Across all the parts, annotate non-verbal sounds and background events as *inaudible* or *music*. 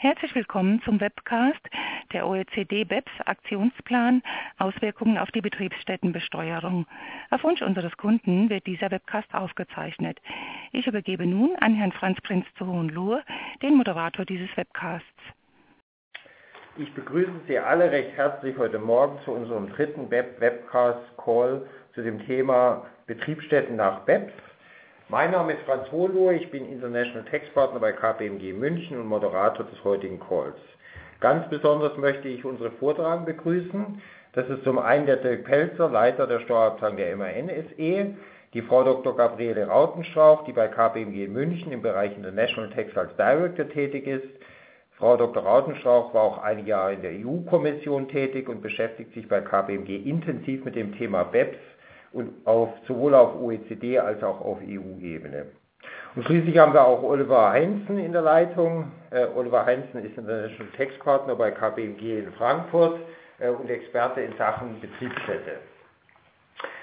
Herzlich willkommen zum Webcast der OECD BEPS Aktionsplan Auswirkungen auf die Betriebsstättenbesteuerung. Auf Wunsch unseres Kunden wird dieser Webcast aufgezeichnet. Ich übergebe nun an Herrn Franz Prinz zu Hohenlohe, den Moderator dieses Webcasts. Ich begrüße Sie alle recht herzlich heute Morgen zu unserem dritten Web Webcast Call zu dem Thema Betriebsstätten nach BEPS. Mein Name ist Franz Hohenlohe, ich bin International Tax Partner bei KPMG München und Moderator des heutigen Calls. Ganz besonders möchte ich unsere Vortragenden begrüßen. Das ist zum einen der Dirk Pelzer, Leiter der Steuerabteilung der MAN SE, die Frau Dr. Gabriele Rautenstrauch, die bei KPMG München im Bereich International Tax als Director tätig ist. Frau Dr. Rautenstrauch war auch einige Jahre in der EU-Kommission tätig und beschäftigt sich bei KPMG intensiv mit dem Thema BEPS und auf, sowohl auf OECD als auch auf EU-Ebene. Und schließlich haben wir auch Oliver Heinzen in der Leitung. Äh, Oliver Heinzen ist International Tax Partner bei KPMG in Frankfurt äh, und Experte in Sachen Betriebsstätte.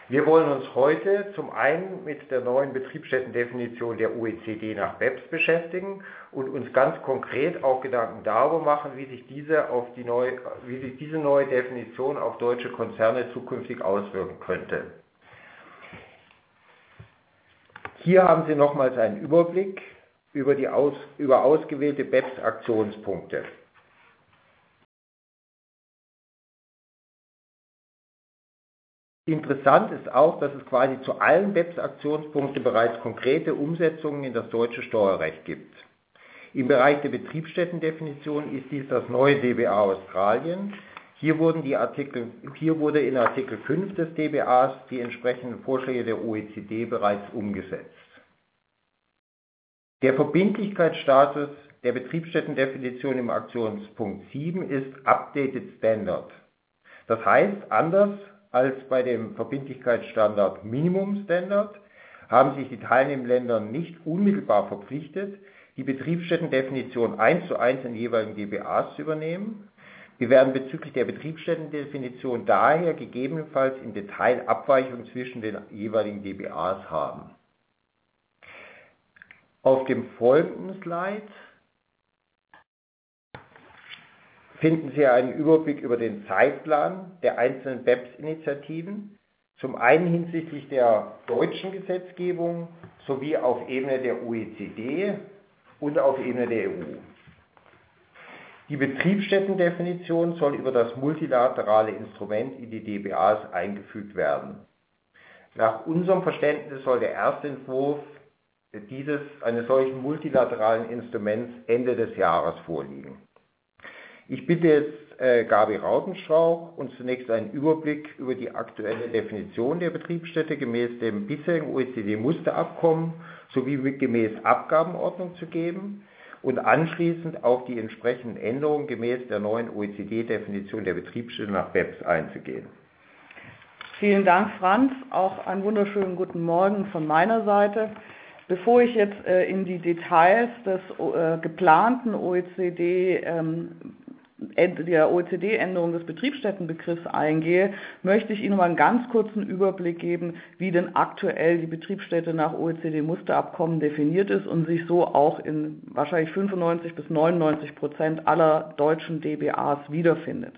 Wir wollen uns heute zum einen mit der neuen Betriebsstättendefinition der OECD nach BEPS beschäftigen und uns ganz konkret auch Gedanken darüber machen, wie sich diese, auf die neue, wie sich diese neue Definition auf deutsche Konzerne zukünftig auswirken könnte. Hier haben Sie nochmals einen Überblick über, aus, über ausgewählte BEPS-Aktionspunkte. Interessant ist auch, dass es quasi zu allen BEPS-Aktionspunkten bereits konkrete Umsetzungen in das deutsche Steuerrecht gibt. Im Bereich der Betriebsstättendefinition ist dies das neue DBA Australien. Hier, Artikel, hier wurde in Artikel 5 des DBAs die entsprechenden Vorschläge der OECD bereits umgesetzt. Der Verbindlichkeitsstatus der Betriebsstättendefinition im Aktionspunkt 7 ist Updated Standard. Das heißt, anders als bei dem Verbindlichkeitsstandard Minimum Standard haben sich die teilnehmenden Länder nicht unmittelbar verpflichtet, die Betriebsstättendefinition eins zu eins in jeweiligen DBAs zu übernehmen. Wir werden bezüglich der Betriebsstättendefinition daher gegebenenfalls im Detail Abweichungen zwischen den jeweiligen DBAs haben. Auf dem folgenden Slide finden Sie einen Überblick über den Zeitplan der einzelnen BEPS-Initiativen, zum einen hinsichtlich der deutschen Gesetzgebung sowie auf Ebene der OECD und auf Ebene der EU. Die Betriebsstättendefinition soll über das multilaterale Instrument in die DBAs eingefügt werden. Nach unserem Verständnis soll der erste Entwurf dieses eines solchen multilateralen Instruments Ende des Jahres vorliegen. Ich bitte jetzt äh, Gabi Rautenstrauch, uns zunächst einen Überblick über die aktuelle Definition der Betriebsstätte gemäß dem bisherigen OECD-Musterabkommen sowie gemäß Abgabenordnung zu geben und anschließend auf die entsprechenden Änderungen gemäß der neuen OECD-Definition der Betriebsstätte nach BEPS einzugehen. Vielen Dank, Franz. Auch einen wunderschönen guten Morgen von meiner Seite. Bevor ich jetzt äh, in die Details des äh, geplanten OECD ähm, der OECD-Änderung des Betriebsstättenbegriffs eingehe, möchte ich Ihnen mal einen ganz kurzen Überblick geben, wie denn aktuell die Betriebsstätte nach OECD-Musterabkommen definiert ist und sich so auch in wahrscheinlich 95 bis 99 Prozent aller deutschen DBAs wiederfindet.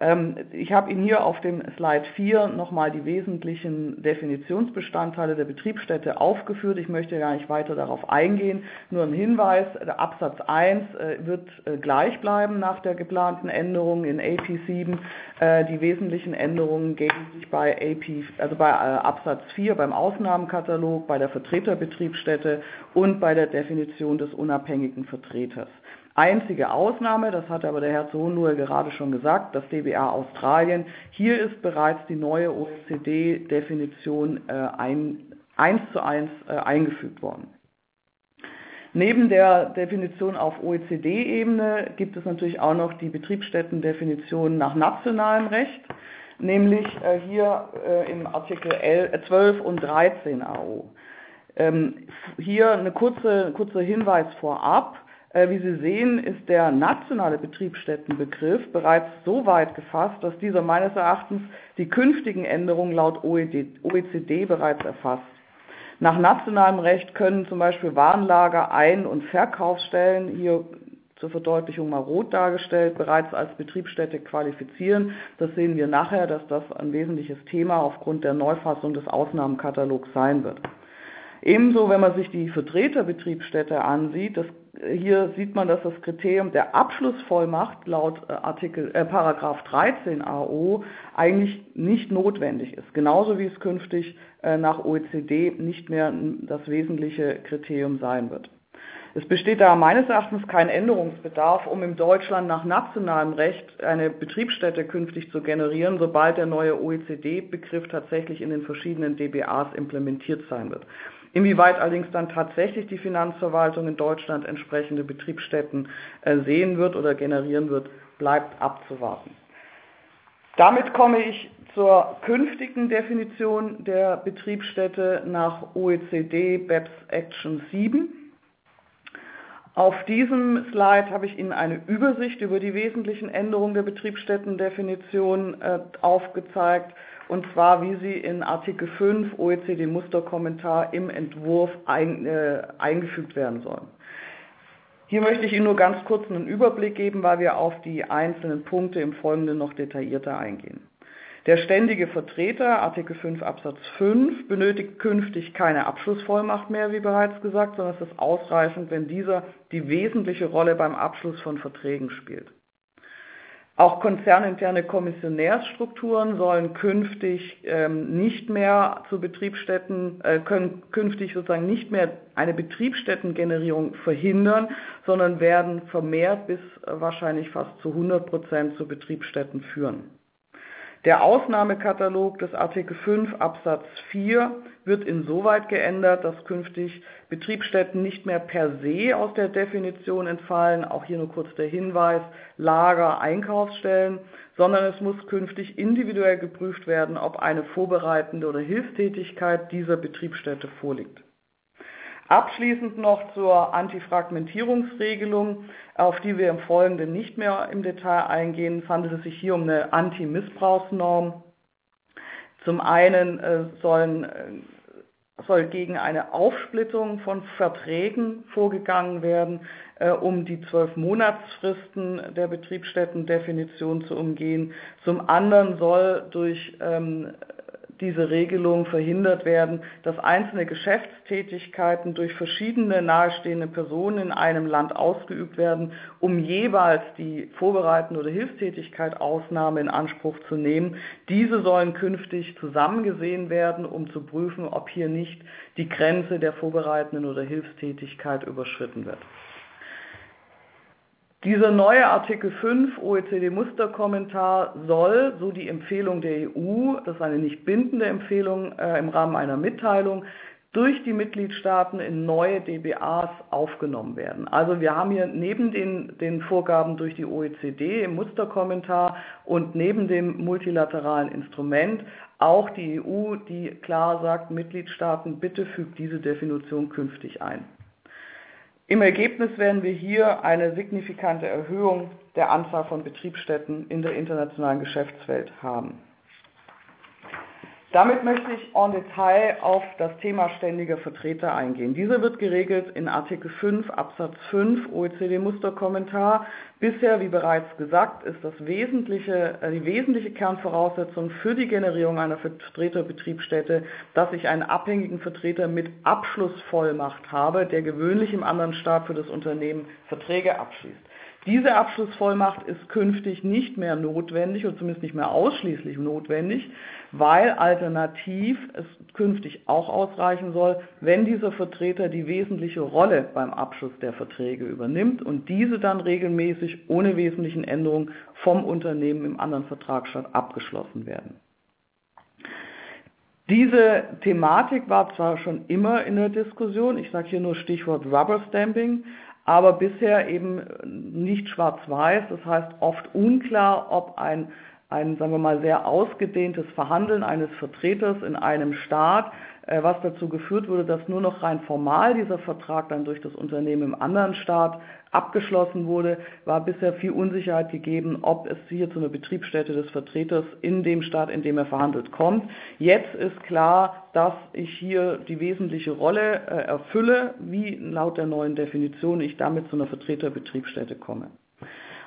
Ähm, ich habe Ihnen hier auf dem Slide 4 nochmal die wesentlichen Definitionsbestandteile der Betriebsstätte aufgeführt. Ich möchte gar nicht weiter darauf eingehen. Nur ein Hinweis, der Absatz 1 äh, wird äh, gleich bleiben nach der geplanten Änderung in AP7. Äh, die wesentlichen Änderungen geben sich bei, AP, also bei Absatz 4 beim Ausnahmenkatalog, bei der Vertreterbetriebsstätte und bei der Definition des unabhängigen Vertreters. Einzige Ausnahme, das hat aber der Herr Sohnur gerade schon gesagt, das DBA Australien. Hier ist bereits die neue OECD-Definition äh, ein, eins zu eins äh, eingefügt worden. Neben der Definition auf OECD-Ebene gibt es natürlich auch noch die Betriebsstättendefinition nach nationalem Recht, nämlich äh, hier äh, im Artikel 11, 12 äh, und 13 AO. Ähm, hier eine kurze, Hinweis vorab. Äh, wie Sie sehen, ist der nationale Betriebsstättenbegriff bereits so weit gefasst, dass dieser meines Erachtens die künftigen Änderungen laut OECD bereits erfasst. Nach nationalem Recht können zum Beispiel Warenlager, Ein- und Verkaufsstellen, hier zur Verdeutlichung mal rot dargestellt, bereits als Betriebsstätte qualifizieren. Das sehen wir nachher, dass das ein wesentliches Thema aufgrund der Neufassung des Ausnahmenkatalogs sein wird. Ebenso, wenn man sich die Vertreterbetriebsstätte ansieht, das, hier sieht man, dass das Kriterium der Abschlussvollmacht laut äh, Artikel, äh, Paragraph 13 AO eigentlich nicht notwendig ist. Genauso wie es künftig äh, nach OECD nicht mehr das wesentliche Kriterium sein wird. Es besteht da meines Erachtens kein Änderungsbedarf, um in Deutschland nach nationalem Recht eine Betriebsstätte künftig zu generieren, sobald der neue OECD-Begriff tatsächlich in den verschiedenen DBAs implementiert sein wird. Inwieweit allerdings dann tatsächlich die Finanzverwaltung in Deutschland entsprechende Betriebsstätten äh, sehen wird oder generieren wird, bleibt abzuwarten. Damit komme ich zur künftigen Definition der Betriebsstätte nach OECD BEPS Action 7. Auf diesem Slide habe ich Ihnen eine Übersicht über die wesentlichen Änderungen der Betriebsstättendefinition äh, aufgezeigt und zwar wie sie in Artikel 5 OECD Musterkommentar im Entwurf ein, äh, eingefügt werden sollen. Hier möchte ich Ihnen nur ganz kurz einen Überblick geben, weil wir auf die einzelnen Punkte im Folgenden noch detaillierter eingehen. Der ständige Vertreter, Artikel 5 Absatz 5, benötigt künftig keine Abschlussvollmacht mehr, wie bereits gesagt, sondern es ist ausreichend, wenn dieser die wesentliche Rolle beim Abschluss von Verträgen spielt. Auch konzerninterne Kommissionärsstrukturen sollen künftig ähm, nicht mehr zu Betriebsstätten, äh, können künftig sozusagen nicht mehr eine Betriebsstättengenerierung verhindern, sondern werden vermehrt bis äh, wahrscheinlich fast zu 100 Prozent zu Betriebsstätten führen. Der Ausnahmekatalog des Artikel 5 Absatz 4 wird insoweit geändert, dass künftig Betriebsstätten nicht mehr per se aus der Definition entfallen, auch hier nur kurz der Hinweis, Lager, Einkaufsstellen, sondern es muss künftig individuell geprüft werden, ob eine vorbereitende oder Hilfstätigkeit dieser Betriebsstätte vorliegt. Abschließend noch zur Antifragmentierungsregelung, auf die wir im Folgenden nicht mehr im Detail eingehen. Es handelt sich hier um eine Anti-Missbrauchsnorm. Zum einen äh, sollen, äh, soll gegen eine Aufsplittung von Verträgen vorgegangen werden, äh, um die zwölf Monatsfristen der Betriebsstättendefinition zu umgehen. Zum anderen soll durch ähm, diese Regelung verhindert werden, dass einzelne Geschäftstätigkeiten durch verschiedene nahestehende Personen in einem Land ausgeübt werden, um jeweils die vorbereitende oder Hilfstätigkeit Ausnahme in Anspruch zu nehmen. Diese sollen künftig zusammengesehen werden, um zu prüfen, ob hier nicht die Grenze der vorbereitenden oder Hilfstätigkeit überschritten wird. Dieser neue Artikel 5 OECD-Musterkommentar soll, so die Empfehlung der EU, das ist eine nicht bindende Empfehlung äh, im Rahmen einer Mitteilung, durch die Mitgliedstaaten in neue DBAs aufgenommen werden. Also wir haben hier neben den, den Vorgaben durch die OECD im Musterkommentar und neben dem multilateralen Instrument auch die EU, die klar sagt, Mitgliedstaaten, bitte fügt diese Definition künftig ein. Im Ergebnis werden wir hier eine signifikante Erhöhung der Anzahl von Betriebsstätten in der internationalen Geschäftswelt haben. Damit möchte ich en Detail auf das Thema ständiger Vertreter eingehen. Dieser wird geregelt in Artikel 5 Absatz 5 OECD-Musterkommentar. Bisher, wie bereits gesagt, ist das wesentliche, äh, die wesentliche Kernvoraussetzung für die Generierung einer Vertreterbetriebsstätte, dass ich einen abhängigen Vertreter mit Abschlussvollmacht habe, der gewöhnlich im anderen Staat für das Unternehmen Verträge abschließt. Diese Abschlussvollmacht ist künftig nicht mehr notwendig oder zumindest nicht mehr ausschließlich notwendig, weil alternativ es künftig auch ausreichen soll, wenn dieser Vertreter die wesentliche Rolle beim Abschluss der Verträge übernimmt und diese dann regelmäßig ohne wesentlichen Änderungen vom Unternehmen im anderen Vertragsstaat abgeschlossen werden. Diese Thematik war zwar schon immer in der Diskussion, ich sage hier nur Stichwort Rubber Stamping, aber bisher eben nicht schwarz-weiß. Das heißt oft unklar, ob ein, ein, sagen wir mal, sehr ausgedehntes Verhandeln eines Vertreters in einem Staat was dazu geführt wurde, dass nur noch rein formal dieser Vertrag dann durch das Unternehmen im anderen Staat abgeschlossen wurde, war bisher viel Unsicherheit gegeben, ob es hier zu einer Betriebsstätte des Vertreters in dem Staat, in dem er verhandelt, kommt. Jetzt ist klar, dass ich hier die wesentliche Rolle äh, erfülle, wie laut der neuen Definition ich damit zu einer Vertreterbetriebsstätte komme.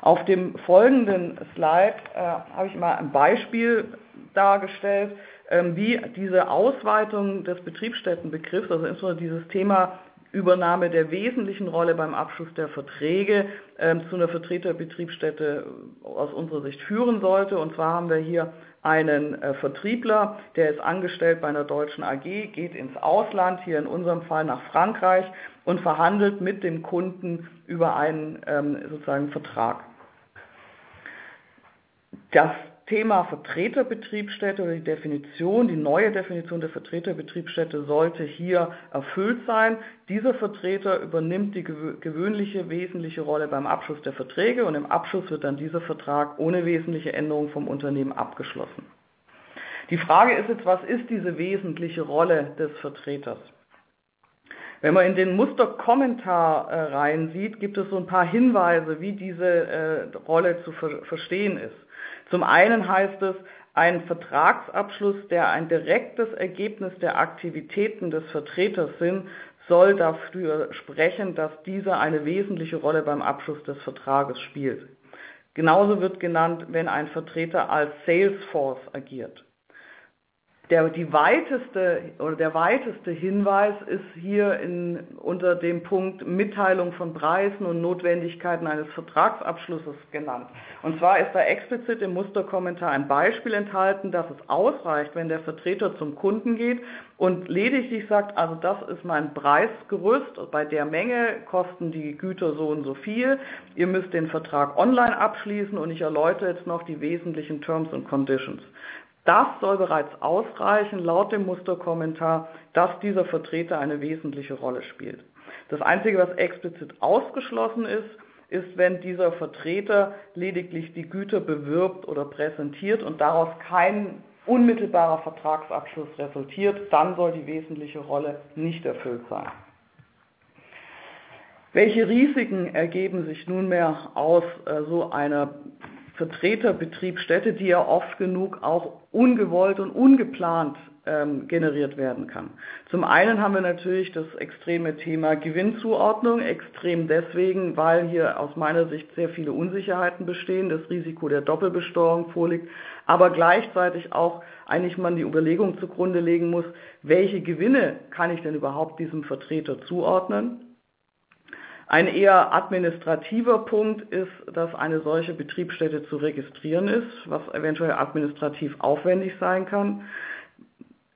Auf dem folgenden Slide äh, habe ich mal ein Beispiel dargestellt, ähm, wie diese Ausweitung des Betriebsstättenbegriffs, also insbesondere dieses Thema Übernahme der wesentlichen Rolle beim Abschluss der Verträge ähm, zu einer Vertreterbetriebsstätte aus unserer Sicht führen sollte. Und zwar haben wir hier einen äh, Vertriebler, der ist angestellt bei einer deutschen AG, geht ins Ausland, hier in unserem Fall nach Frankreich und verhandelt mit dem Kunden über einen ähm, sozusagen Vertrag. Das Thema Vertreterbetriebsstätte oder die Definition, die neue Definition der Vertreterbetriebsstätte sollte hier erfüllt sein. Dieser Vertreter übernimmt die gewöhnliche wesentliche Rolle beim Abschluss der Verträge und im Abschluss wird dann dieser Vertrag ohne wesentliche Änderung vom Unternehmen abgeschlossen. Die Frage ist jetzt, was ist diese wesentliche Rolle des Vertreters? Wenn man in den Musterkommentar äh, reinsieht, gibt es so ein paar Hinweise, wie diese äh, Rolle zu ver verstehen ist. Zum einen heißt es, ein Vertragsabschluss, der ein direktes Ergebnis der Aktivitäten des Vertreters sind, soll dafür sprechen, dass dieser eine wesentliche Rolle beim Abschluss des Vertrages spielt. Genauso wird genannt, wenn ein Vertreter als Salesforce agiert der, die weiteste oder der weiteste Hinweis ist hier in, unter dem Punkt Mitteilung von Preisen und Notwendigkeiten eines Vertragsabschlusses genannt. Und zwar ist da explizit im Musterkommentar ein Beispiel enthalten, dass es ausreicht, wenn der Vertreter zum Kunden geht und lediglich sagt, also das ist mein Preisgerüst, bei der Menge kosten die Güter so und so viel, ihr müsst den Vertrag online abschließen und ich erläutere jetzt noch die wesentlichen Terms und Conditions. Das soll bereits ausreichen, laut dem Musterkommentar, dass dieser Vertreter eine wesentliche Rolle spielt. Das Einzige, was explizit ausgeschlossen ist, ist, wenn dieser Vertreter lediglich die Güter bewirbt oder präsentiert und daraus kein unmittelbarer Vertragsabschluss resultiert, dann soll die wesentliche Rolle nicht erfüllt sein. Welche Risiken ergeben sich nunmehr aus äh, so einer Vertreterbetriebsstätte, die ja oft genug auch ungewollt und ungeplant ähm, generiert werden kann. Zum einen haben wir natürlich das extreme Thema Gewinnzuordnung, extrem deswegen, weil hier aus meiner Sicht sehr viele Unsicherheiten bestehen, das Risiko der Doppelbesteuerung vorliegt, aber gleichzeitig auch eigentlich man die Überlegung zugrunde legen muss, welche Gewinne kann ich denn überhaupt diesem Vertreter zuordnen? Ein eher administrativer Punkt ist, dass eine solche Betriebsstätte zu registrieren ist, was eventuell administrativ aufwendig sein kann.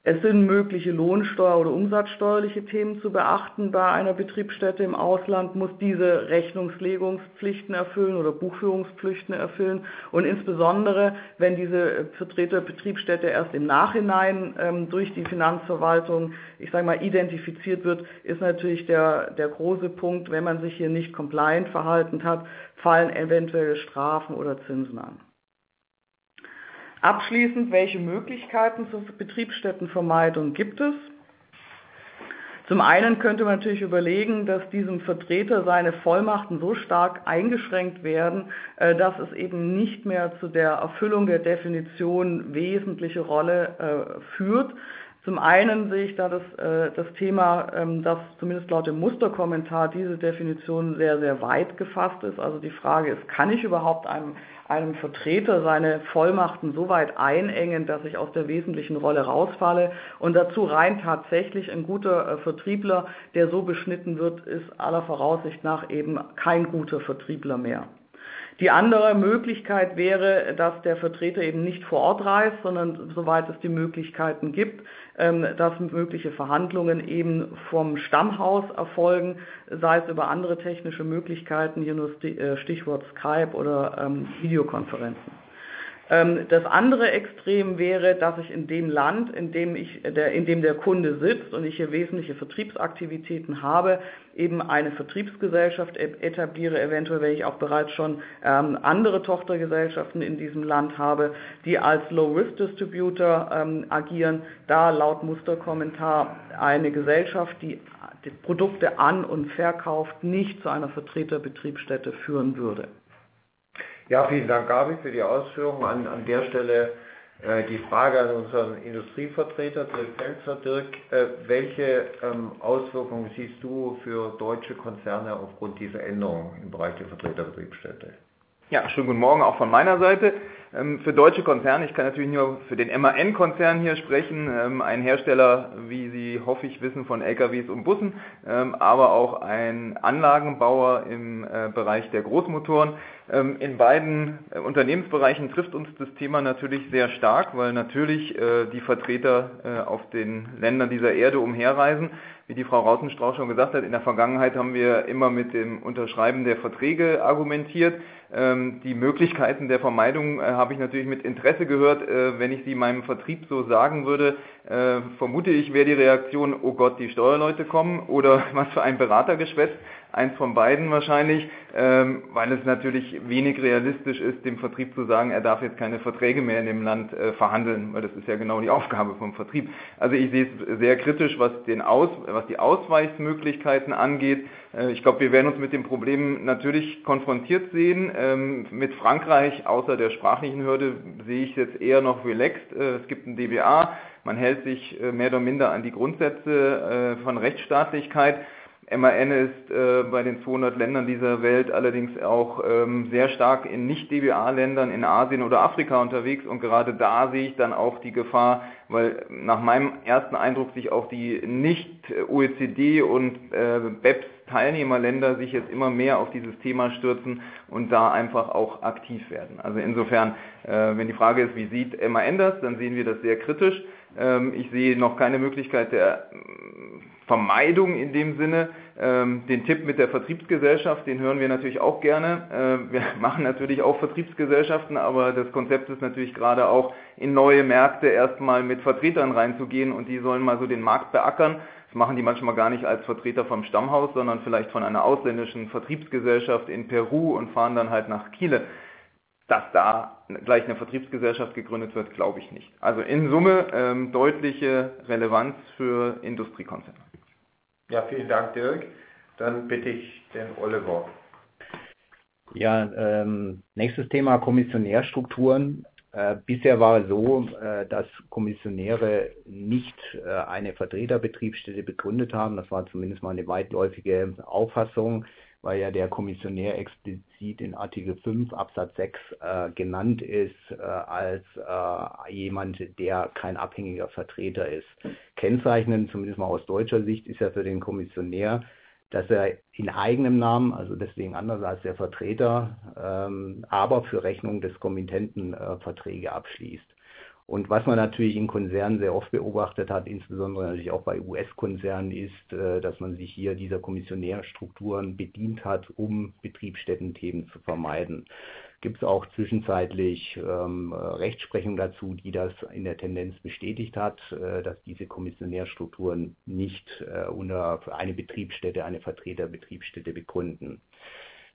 Es sind mögliche Lohnsteuer- oder umsatzsteuerliche Themen zu beachten bei einer Betriebsstätte im Ausland, muss diese Rechnungslegungspflichten erfüllen oder Buchführungspflichten erfüllen. Und insbesondere, wenn diese Vertreterbetriebsstätte erst im Nachhinein ähm, durch die Finanzverwaltung, ich sage mal, identifiziert wird, ist natürlich der, der große Punkt, wenn man sich hier nicht compliant verhalten hat, fallen eventuelle Strafen oder Zinsen an. Abschließend, welche Möglichkeiten zur Betriebsstättenvermeidung gibt es? Zum einen könnte man natürlich überlegen, dass diesem Vertreter seine Vollmachten so stark eingeschränkt werden, äh, dass es eben nicht mehr zu der Erfüllung der Definition wesentliche Rolle äh, führt. Zum einen sehe ich da das, äh, das Thema, ähm, dass zumindest laut dem Musterkommentar diese Definition sehr, sehr weit gefasst ist. Also die Frage ist, kann ich überhaupt einem einem Vertreter seine Vollmachten so weit einengen, dass ich aus der wesentlichen Rolle rausfalle. Und dazu rein tatsächlich ein guter äh, Vertriebler, der so beschnitten wird, ist aller Voraussicht nach eben kein guter Vertriebler mehr. Die andere Möglichkeit wäre, dass der Vertreter eben nicht vor Ort reist, sondern soweit es die Möglichkeiten gibt, ähm, dass mögliche Verhandlungen eben vom Stammhaus erfolgen, sei es über andere technische Möglichkeiten, hier nur äh, Stichwort Skype oder ähm, Videokonferenzen. Ähm, das andere Extrem wäre, dass ich in dem Land, in dem, ich, der, in dem der Kunde sitzt und ich hier wesentliche Vertriebsaktivitäten habe, eben eine Vertriebsgesellschaft etabliere, eventuell wenn ich auch bereits schon ähm, andere Tochtergesellschaften in diesem Land habe, die als Low-Risk-Distributor ähm, agieren, da laut Musterkommentar eine Gesellschaft, die die Produkte an- und verkauft, nicht zu einer Vertreterbetriebsstätte führen würde. Ja, vielen Dank, Gabi, für die Ausführungen. An, an der Stelle äh, die Frage an unseren Industrievertreter, Dirk Pelzer. Dirk, äh, welche ähm, Auswirkungen siehst du für deutsche Konzerne aufgrund dieser Änderungen im Bereich der Vertreterbetriebsstätte? Ja, schönen guten Morgen auch von meiner Seite. Ähm, für deutsche Konzerne, ich kann natürlich nur für den MAN-Konzern hier sprechen, ähm, ein Hersteller, wie Sie hoffe ich wissen, von LKWs und Bussen, ähm, aber auch ein Anlagenbauer im äh, Bereich der Großmotoren. In beiden äh, Unternehmensbereichen trifft uns das Thema natürlich sehr stark, weil natürlich äh, die Vertreter auf den Ländern dieser Erde umherreisen. Wie die Frau Rautenstrauch schon gesagt hat, in der Vergangenheit haben wir immer mit dem Unterschreiben der Verträge argumentiert. Ähm, die Möglichkeiten der Vermeidung äh, habe ich natürlich mit Interesse gehört. Äh, wenn ich sie meinem Vertrieb so sagen würde, äh, vermute ich, wäre die Reaktion, oh Gott, die Steuerleute kommen oder *laughs* was für ein Beratergeschwätz. Eins von beiden wahrscheinlich, ähm, weil es natürlich wenig realistisch ist, dem Vertrieb zu sagen, er darf jetzt keine Verträge mehr in dem Land äh, verhandeln, weil das ist ja genau die Aufgabe vom Vertrieb. Also ich sehe es sehr kritisch, was, den Aus, was die Ausweichsmöglichkeiten angeht. Äh, ich glaube, wir werden uns mit dem Problem natürlich konfrontiert sehen. Ähm, mit Frankreich, außer der sprachlichen Hürde, sehe ich es jetzt eher noch relaxed. Äh, es gibt ein DBA, man hält sich äh, mehr oder minder an die Grundsätze äh, von Rechtsstaatlichkeit. MAN ist äh, bei den 200 Ländern dieser Welt allerdings auch ähm, sehr stark in Nicht-DBA-Ländern in Asien oder Afrika unterwegs und gerade da sehe ich dann auch die Gefahr, weil nach meinem ersten Eindruck sich auch die Nicht-OECD und äh, BEPS-Teilnehmerländer sich jetzt immer mehr auf dieses Thema stürzen und da einfach auch aktiv werden. Also insofern, äh, wenn die Frage ist, wie sieht MAN das, dann sehen wir das sehr kritisch. Ähm, ich sehe noch keine Möglichkeit der Vermeidung in dem Sinne. Ähm, den Tipp mit der Vertriebsgesellschaft, den hören wir natürlich auch gerne. Äh, wir *laughs* machen natürlich auch Vertriebsgesellschaften, aber das Konzept ist natürlich gerade auch in neue Märkte erstmal mit Vertretern reinzugehen und die sollen mal so den Markt beackern. Das machen die manchmal gar nicht als Vertreter vom Stammhaus, sondern vielleicht von einer ausländischen Vertriebsgesellschaft in Peru und fahren dann halt nach Chile. Dass da gleich eine Vertriebsgesellschaft gegründet wird, glaube ich nicht. Also in Summe ähm, deutliche Relevanz für Industriekonzerne. Ja, vielen Dank, Dirk. Dann bitte ich den Oliver. Ja, ähm, nächstes Thema Kommissionärstrukturen. Äh, bisher war es so, äh, dass Kommissionäre nicht äh, eine Vertreterbetriebsstätte begründet haben. Das war zumindest mal eine weitläufige Auffassung weil ja der Kommissionär explizit in Artikel 5 Absatz 6 äh, genannt ist äh, als äh, jemand, der kein abhängiger Vertreter ist. Kennzeichnend, zumindest mal aus deutscher Sicht, ist ja für den Kommissionär, dass er in eigenem Namen, also deswegen anders als der Vertreter, ähm, aber für Rechnung des Kommittenten äh, Verträge abschließt. Und was man natürlich in Konzernen sehr oft beobachtet hat, insbesondere natürlich auch bei US-Konzernen, ist, äh, dass man sich hier dieser Kommissionärstrukturen bedient hat, um Betriebsstättenthemen zu vermeiden. Gibt es auch zwischenzeitlich ähm, Rechtsprechung dazu, die das in der Tendenz bestätigt hat, äh, dass diese Kommissionärstrukturen nicht äh, unter eine Betriebsstätte, eine Vertreterbetriebsstätte begründen.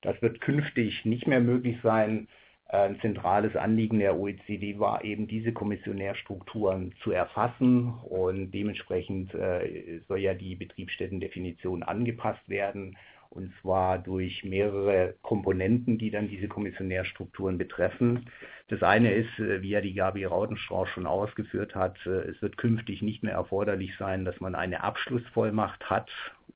Das wird künftig nicht mehr möglich sein, ein zentrales Anliegen der OECD war eben diese Kommissionärstrukturen zu erfassen. Und dementsprechend äh, soll ja die Betriebsstättendefinition angepasst werden. Und zwar durch mehrere Komponenten, die dann diese Kommissionärstrukturen betreffen. Das eine ist, äh, wie ja die Gabi Rautenstrauch schon ausgeführt hat, äh, es wird künftig nicht mehr erforderlich sein, dass man eine Abschlussvollmacht hat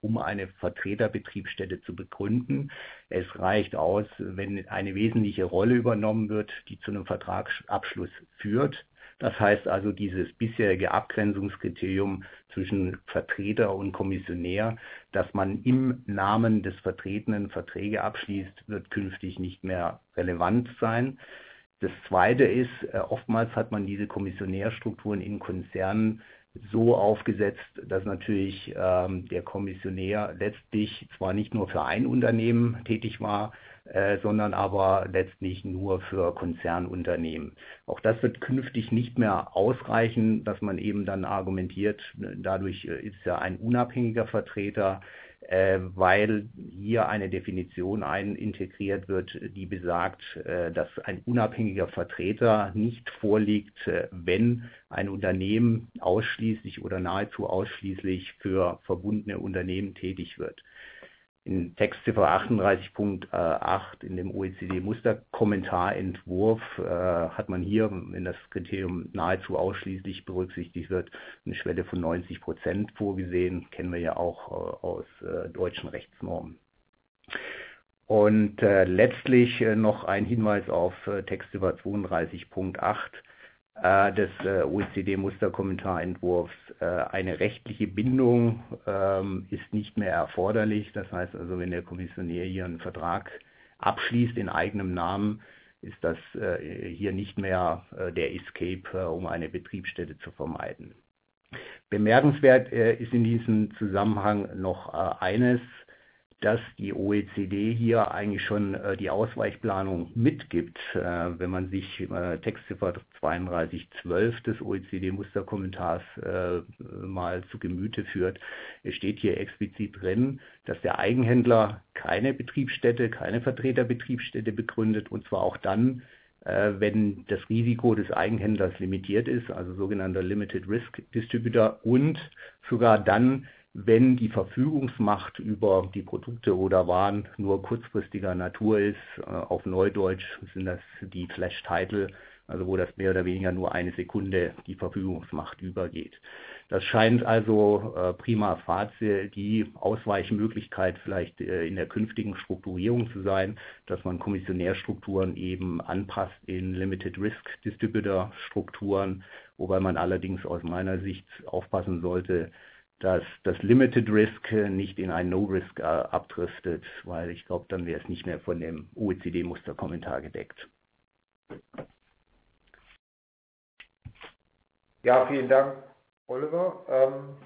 um eine Vertreterbetriebsstätte zu begründen. Es reicht aus, wenn eine wesentliche Rolle übernommen wird, die zu einem Vertragsabschluss führt. Das heißt also, dieses bisherige Abgrenzungskriterium zwischen Vertreter und Kommissionär, dass man im Namen des Vertretenen Verträge abschließt, wird künftig nicht mehr relevant sein. Das Zweite ist, äh, oftmals hat man diese Kommissionärstrukturen in Konzernen so aufgesetzt, dass natürlich ähm, der Kommissionär letztlich zwar nicht nur für ein Unternehmen tätig war, äh, sondern aber letztlich nur für Konzernunternehmen. Auch das wird künftig nicht mehr ausreichen, dass man eben dann argumentiert, dadurch äh, ist ja ein unabhängiger Vertreter weil hier eine Definition einintegriert wird, die besagt, äh, dass ein unabhängiger Vertreter nicht vorliegt, äh, wenn ein Unternehmen ausschließlich oder nahezu ausschließlich für verbundene Unternehmen tätig wird in Textziffer 38.8 in dem OECD-Musterkommentarentwurf äh, hat man hier, wenn das Kriterium nahezu ausschließlich berücksichtigt wird, eine Schwelle von 90 Prozent vorgesehen. Kennen wir ja auch äh, aus äh, deutschen Rechtsnormen. Und äh, letztlich äh, noch ein Hinweis auf äh, Textziffer 32.8 äh, des äh, OECD-Musterkommentarentwurfs. Äh, eine rechtliche Bindung ähm, ist nicht mehr erforderlich. Das heißt also, wenn der Kommissionär hier einen Vertrag abschließt in eigenem Namen, ist das hier nicht mehr der Escape, um eine Betriebsstätte zu vermeiden. Bemerkenswert ist in diesem Zusammenhang noch eines, dass die OECD hier eigentlich schon äh, die Ausweichplanung mitgibt. Äh, wenn man sich äh, Textziffer 3212 des OECD-Musterkommentars äh, mal zu Gemüte führt, steht hier explizit drin, dass der Eigenhändler keine Betriebsstätte, keine Vertreterbetriebsstätte begründet und zwar auch dann, äh, wenn das Risiko des Eigenhändlers limitiert ist, also sogenannter Limited Risk Distributor und sogar dann, wenn die Verfügungsmacht über die Produkte oder Waren nur kurzfristiger Natur ist. Äh, auf Neudeutsch sind das die Flash-Title, also wo das mehr oder weniger nur eine Sekunde die Verfügungsmacht übergeht. Das scheint also äh, prima facie die Ausweichmöglichkeit vielleicht äh, in der künftigen Strukturierung zu sein, dass man Kommissionärstrukturen eben anpasst in Limited Risk Distributor Strukturen, wobei man allerdings aus meiner Sicht aufpassen sollte, dass das Limited Risk nicht in ein No-Risk äh, abdriftet, weil ich glaube, dann wäre es nicht mehr von dem OECD-Musterkommentar gedeckt. Ja, vielen Dank, Oliver. Ähm,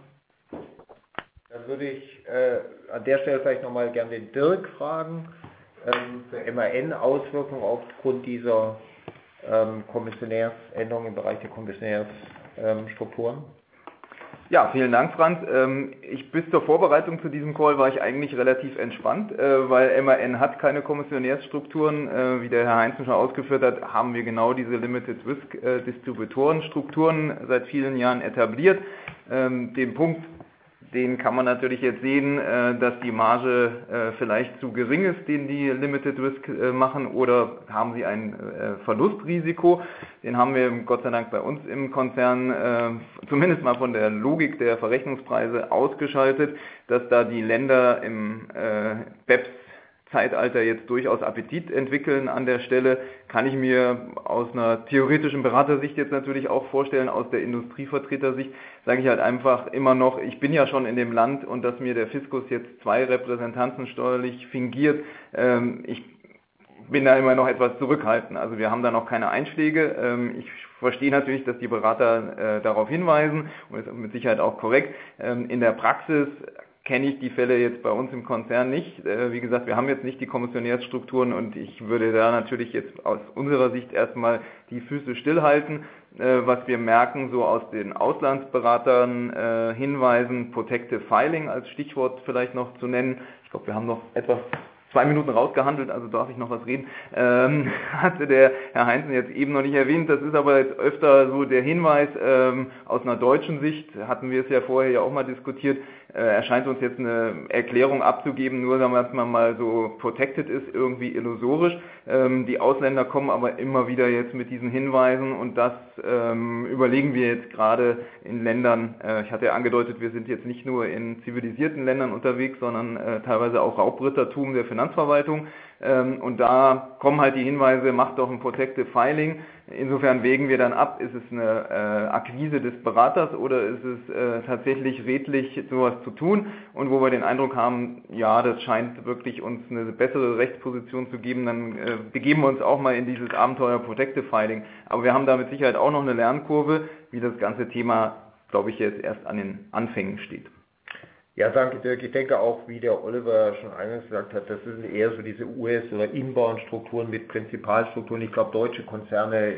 dann würde ich äh, an der Stelle vielleicht nochmal gerne den Dirk fragen, ähm, für MAN-Auswirkungen aufgrund dieser ähm, Kommissionärsänderung im Bereich der Kommissionärsstrukturen. Ja, vielen Dank, Franz. Ähm, ich, bis zur Vorbereitung zu diesem Call war ich eigentlich relativ entspannt, äh, weil MAN hat keine Kommissionärsstrukturen. Äh, wie der Herr Heinzen schon ausgeführt hat, haben wir genau diese Limited Risk äh, Distributorenstrukturen seit vielen Jahren etabliert. Ähm, den Punkt den kann man natürlich jetzt sehen, äh, dass die Marge äh, vielleicht zu gering ist, den die Limited Risk äh, machen, oder haben sie ein Verlustrisiko. Den haben wir Gott sei Dank bei uns im Konzern zumindest mal von der Logik der Verrechnungspreise ausgeschaltet, dass da die Länder im BEPS Zeitalter jetzt durchaus Appetit entwickeln an der Stelle, kann ich mir aus einer theoretischen Beratersicht jetzt natürlich auch vorstellen, aus der Industrievertretersicht sage ich halt einfach immer noch, ich bin ja schon in dem Land und dass mir der Fiskus jetzt zwei Repräsentanten steuerlich fingiert, ähm, ich bin da immer noch etwas zurückhaltend. Also wir haben da noch keine Einschläge. Ähm, ich verstehe natürlich, dass die Berater äh, darauf hinweisen und ist mit Sicherheit auch korrekt. Ähm, in der Praxis kenne ich die Fälle jetzt bei uns im Konzern nicht. Äh, wie gesagt, wir haben jetzt nicht die Kommissionärsstrukturen und ich würde da natürlich jetzt aus unserer Sicht erstmal die Füße stillhalten. Äh, was wir merken, so aus den Auslandsberatern äh, Hinweisen, Protective Filing als Stichwort vielleicht noch zu nennen. Ich glaube, wir haben noch etwas zwei Minuten rausgehandelt, also darf ich noch was reden, ähm, *laughs* hatte der Herr Heinzen jetzt eben noch nicht erwähnt. Das ist aber jetzt öfter so der Hinweis ähm, aus einer deutschen Sicht, hatten wir es ja vorher ja auch mal diskutiert, erscheint uns jetzt eine Erklärung abzugeben, nur damit man mal so protected ist, irgendwie illusorisch. Ähm, die Ausländer kommen aber immer wieder jetzt mit diesen Hinweisen und das ähm, überlegen wir jetzt gerade in Ländern, äh, ich hatte ja angedeutet, wir sind jetzt nicht nur in zivilisierten Ländern unterwegs, sondern äh, teilweise auch Raubrittertum der Finanzverwaltung. Ähm, und da kommen halt die Hinweise, macht doch ein Protective Filing. Insofern wägen wir dann ab, ist es eine äh, Akquise des Beraters oder ist es äh, tatsächlich redlich, sowas zu tun? Und wo wir den Eindruck haben, ja, das scheint wirklich uns eine bessere Rechtsposition zu geben, dann äh, begeben wir uns auch mal in dieses Abenteuer Protective Filing. Aber wir haben da mit Sicherheit auch noch eine Lernkurve, wie das ganze Thema glaube ich, jetzt erst an den Anfängen steht. Ja, danke Dirk. Ich denke auch, wie der Oliver schon eingangs gesagt hat, das sind eher so diese US- oder Inbound-Strukturen mit Prinzipalstrukturen. Ich glaube, deutsche Konzerne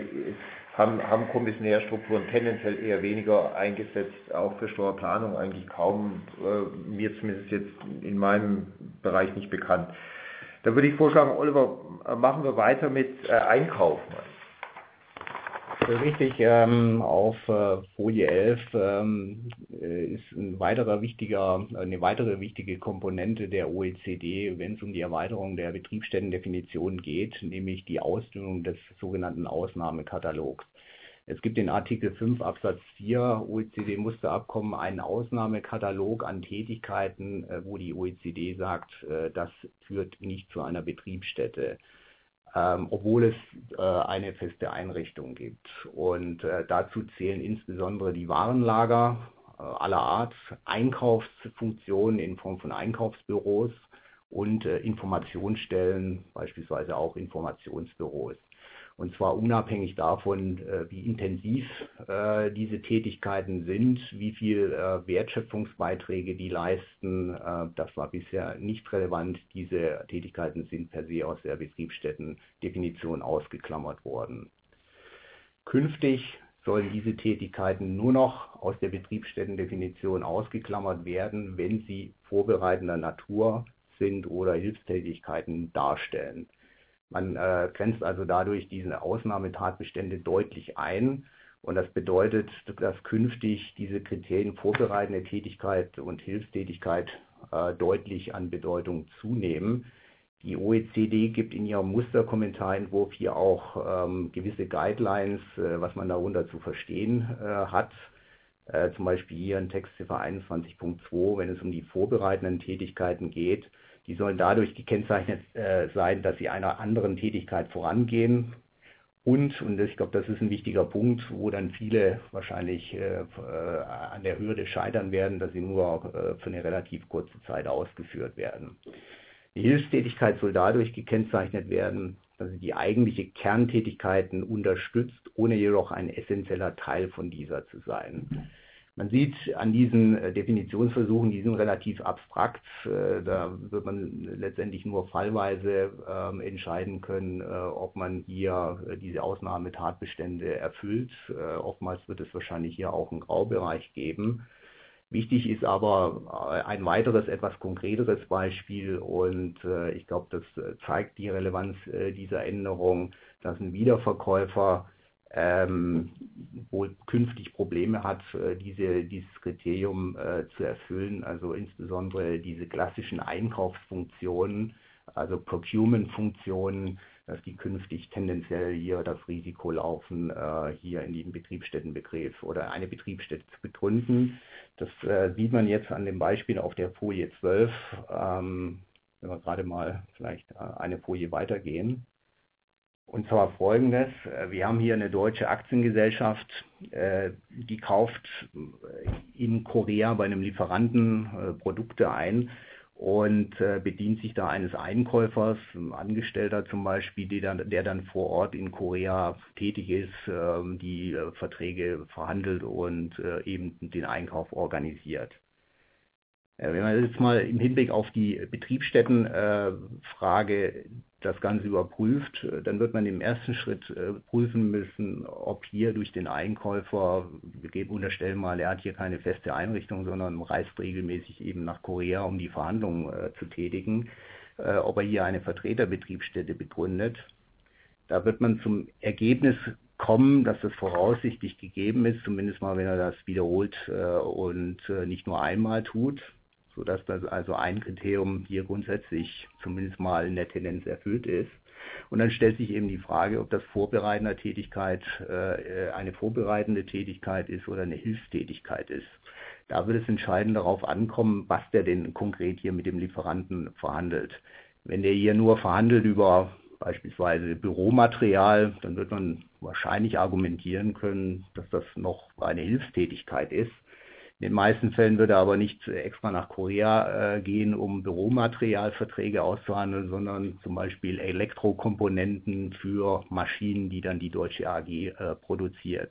haben, haben Kommissionärstrukturen tendenziell eher weniger eingesetzt, auch für Steuerplanung eigentlich kaum, äh, mir zumindest jetzt in meinem Bereich nicht bekannt. Da würde ich vorschlagen, Oliver, machen wir weiter mit äh, Einkauf. Richtig, ähm, auf äh, Folie 11 ähm, äh, ist ein weiterer wichtiger, eine weitere wichtige Komponente der OECD, wenn es um die Erweiterung der Betriebsstättendefinition geht, nämlich die Ausdünnung des sogenannten Ausnahmekatalogs. Es gibt in Artikel 5 Absatz 4 OECD-Musterabkommen einen Ausnahmekatalog an Tätigkeiten, äh, wo die OECD sagt, äh, das führt nicht zu einer Betriebsstätte ähm, obwohl es äh, eine feste Einrichtung gibt. Und äh, dazu zählen insbesondere die Warenlager äh, aller Art, Einkaufsfunktionen in Form von Einkaufsbüros und äh, Informationsstellen, beispielsweise auch Informationsbüros. Und zwar unabhängig davon, äh, wie intensiv äh, diese Tätigkeiten sind, wie viel äh, Wertschöpfungsbeiträge die leisten. Das war bisher nicht relevant. Diese Tätigkeiten sind per se aus der Betriebsstättendefinition ausgeklammert worden. Künftig sollen diese Tätigkeiten nur noch aus der Betriebsstättendefinition ausgeklammert werden, wenn sie vorbereitender Natur sind oder Hilfstätigkeiten darstellen. Man äh, grenzt also dadurch diese Ausnahmetatbestände deutlich ein. Und das bedeutet, dass künftig diese Kriterien vorbereitende Tätigkeit und Hilfstätigkeit äh, deutlich an Bedeutung zunehmen. Die OECD gibt in ihrem Musterkommentarentwurf hier auch ähm, gewisse Guidelines, äh, was man darunter zu verstehen äh, hat. Äh, zum Beispiel hier in Textziffer 21.2, wenn es um die vorbereitenden Tätigkeiten geht, die sollen dadurch gekennzeichnet äh, sein, dass sie einer anderen Tätigkeit vorangehen. Und, und ich glaube, das ist ein wichtiger Punkt, wo dann viele wahrscheinlich äh, äh, an der Hürde scheitern werden, dass sie nur äh, für eine relativ kurze Zeit ausgeführt werden. Die Hilfstätigkeit soll dadurch gekennzeichnet werden, dass sie die eigentliche Kerntätigkeiten unterstützt, ohne jedoch ein essentieller Teil von dieser zu sein. Man sieht an diesen äh, Definitionsversuchen, die sind relativ abstrakt. Äh, da wird man letztendlich nur fallweise ähm, entscheiden können, äh, ob man hier diese Ausnahmetatbestände erfüllt. Oftmals wird es wahrscheinlich hier auch einen Graubereich geben. Wichtig ist aber ein weiteres, etwas konkreteres Beispiel und ich glaube, das zeigt die Relevanz dieser Änderung, dass ein Wiederverkäufer ähm, wohl künftig Probleme hat, äh, diese, dieses Kriterium äh, zu erfüllen, also insbesondere diese klassischen Einkaufsfunktionen, also Procurement-Funktionen, dass die künftig tendenziell hier das Risiko laufen, äh, hier in den Betriebsstättenbegriff oder eine Betriebsstätte zu begründen. Das äh, sieht man jetzt an dem Beispiel auf der Folie 12. Ähm, wenn wir gerade mal vielleicht äh, eine Folie weitergehen. Und zwar folgendes, äh, wir haben hier eine deutsche Aktiengesellschaft, äh, die kauft äh, in Korea bei einem Lieferanten Produkte ein und bedient sich da eines Einkäufers, ein Angestellter zum Beispiel, der dann, der dann vor Ort in Korea tätig ist, ähm, die Verträge verhandelt und eben den Einkauf organisiert. Wenn man jetzt mal im Hinblick auf die Betriebsstättenfrage das Ganze überprüft, äh, dann wird man im ersten Schritt äh, prüfen müssen, ob hier durch den Einkäufer, wir geben unterstellen mal, er hat hier keine feste Einrichtung, sondern reist regelmäßig eben nach Korea, um die Verhandlungen äh, zu tätigen, ob er hier eine Vertreterbetriebsstätte begründet. Da wird man zum Ergebnis kommen, dass das voraussichtlich gegeben ist, zumindest mal, wenn er das wiederholt und nicht nur einmal tut sodass das also ein Kriterium hier grundsätzlich zumindest mal in der Tendenz erfüllt ist. Und dann stellt sich eben die Frage, ob das vorbereitende Tätigkeit äh, eine vorbereitende Tätigkeit ist oder eine Hilfstätigkeit ist. Da wird es entscheidend darauf ankommen, was der denn konkret hier mit dem Lieferanten verhandelt. Wenn der hier nur verhandelt über beispielsweise Büromaterial, dann wird man wahrscheinlich argumentieren können, dass das noch eine Hilfstätigkeit ist. In den meisten Fällen würde er aber nicht extra nach Korea äh, gehen, um Büromaterialverträge auszuhandeln, sondern zum Beispiel Elektrokomponenten für Maschinen, die dann die Deutsche AG äh, produziert.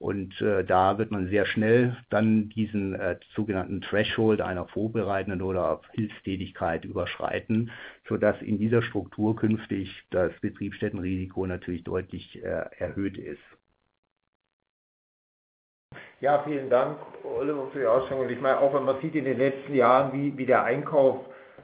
Und äh, da wird man sehr schnell dann diesen äh, sogenannten Threshold einer vorbereitenden oder Hilfstätigkeit überschreiten, sodass in dieser Struktur künftig das Betriebsstättenrisiko natürlich deutlich äh, erhöht ist. Ja, vielen Dank, Oliver, für die Ausführungen. Ich meine, auch wenn man sieht in den letzten Jahren, wie, wie der Einkauf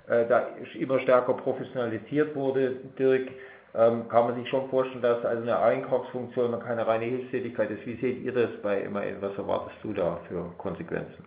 äh, da immer stärker professionalisiert wurde, Dirk, ähm, kann man sich schon vorstellen, dass also eine Einkaufsfunktion keine reine Hilfstätigkeit ist. Wie seht ihr das bei MAN? Was erwartest du da für Konsequenzen?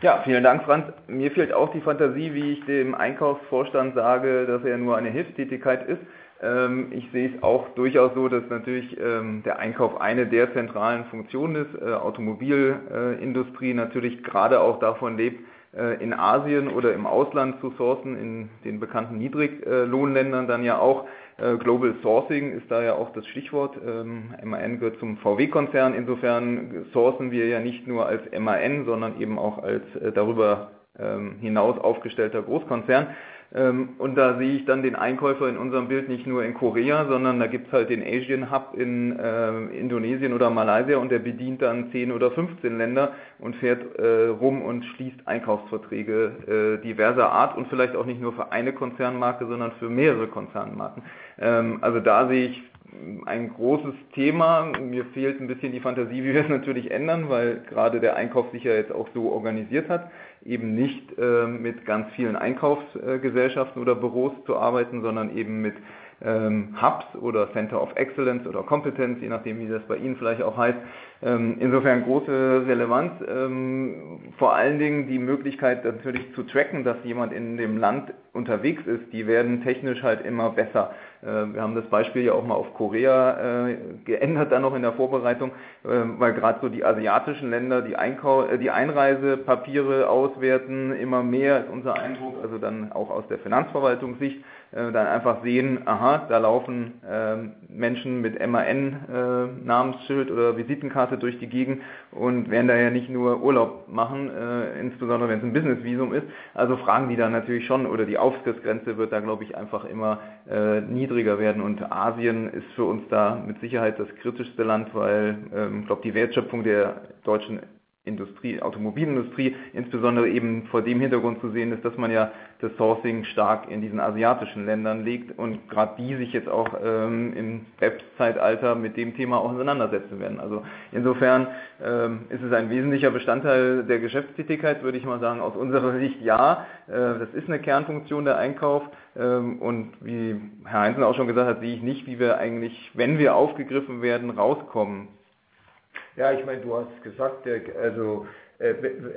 Ja, vielen Dank, Franz. Mir fehlt auch die Fantasie, wie ich dem Einkaufsvorstand sage, dass er nur eine Hilfstätigkeit ist. Ähm, ich sehe es auch durchaus so, dass natürlich ähm, der Einkauf eine der zentralen Funktionen ist. Äh, Automobilindustrie natürlich gerade auch davon lebt, äh, in Asien oder im Ausland zu sourcen, in den bekannten Niedriglohnländern dann ja auch. Äh, Global Sourcing ist da ja auch das Stichwort. MAN ähm, gehört zum VW-Konzern. Insofern sourcen wir ja nicht nur als MAN, sondern eben auch als darüber hinaus aufgestellter Großkonzern. Ähm, und da sehe ich dann den Einkäufer in unserem Bild nicht nur in Korea, sondern da gibt es halt den Asian Hub in äh, Indonesien oder Malaysia und der bedient dann 10 oder 15 Länder und fährt äh, rum und schließt Einkaufsverträge äh, diverser Art und vielleicht auch nicht nur für eine Konzernmarke, sondern für mehrere Konzernmarken. Ähm, also da sehe ich ein großes Thema. Mir fehlt ein bisschen die Fantasie, wie wir es natürlich ändern, weil gerade der Einkauf sich ja jetzt auch so organisiert hat eben nicht äh, mit ganz vielen Einkaufsgesellschaften oder Büros zu arbeiten, sondern eben mit ähm, Hubs oder Center of Excellence oder Kompetenz, je nachdem, wie das bei Ihnen vielleicht auch heißt. Ähm, insofern große Relevanz. Ähm, vor allen Dingen die Möglichkeit natürlich zu tracken, dass jemand in dem Land unterwegs ist, die werden technisch halt immer besser. Äh, wir haben das Beispiel ja auch mal auf Korea äh, geändert dann noch in der Vorbereitung, äh, weil gerade so die asiatischen Länder die, Einkau die Einreisepapiere auswerten, immer mehr ist unser Eindruck, also dann auch aus der Finanzverwaltungssicht, dann einfach sehen, aha, da laufen Menschen mit MAN-Namensschild oder Visitenkarte durch die Gegend und werden da ja nicht nur Urlaub machen, insbesondere wenn es ein Business-Visum ist. Also fragen die dann natürlich schon, oder die Aufsichtsgrenze wird da, glaube ich, einfach immer niedriger niedriger werden und Asien ist für uns da mit Sicherheit das kritischste Land, weil ähm, ich glaube, die Wertschöpfung der deutschen Industrie, Automobilindustrie, insbesondere eben vor dem Hintergrund zu sehen ist, dass man ja das Sourcing stark in diesen asiatischen Ländern legt und gerade die sich jetzt auch ähm, im Web-Zeitalter mit dem Thema auseinandersetzen werden. Also insofern ähm, ist es ein wesentlicher Bestandteil der Geschäftstätigkeit, würde ich mal sagen, aus unserer Sicht ja. Äh, das ist eine Kernfunktion der Einkauf ähm, und wie Herr Heinzen auch schon gesagt hat, sehe ich nicht, wie wir eigentlich, wenn wir aufgegriffen werden, rauskommen ja, ich meine, du hast gesagt, also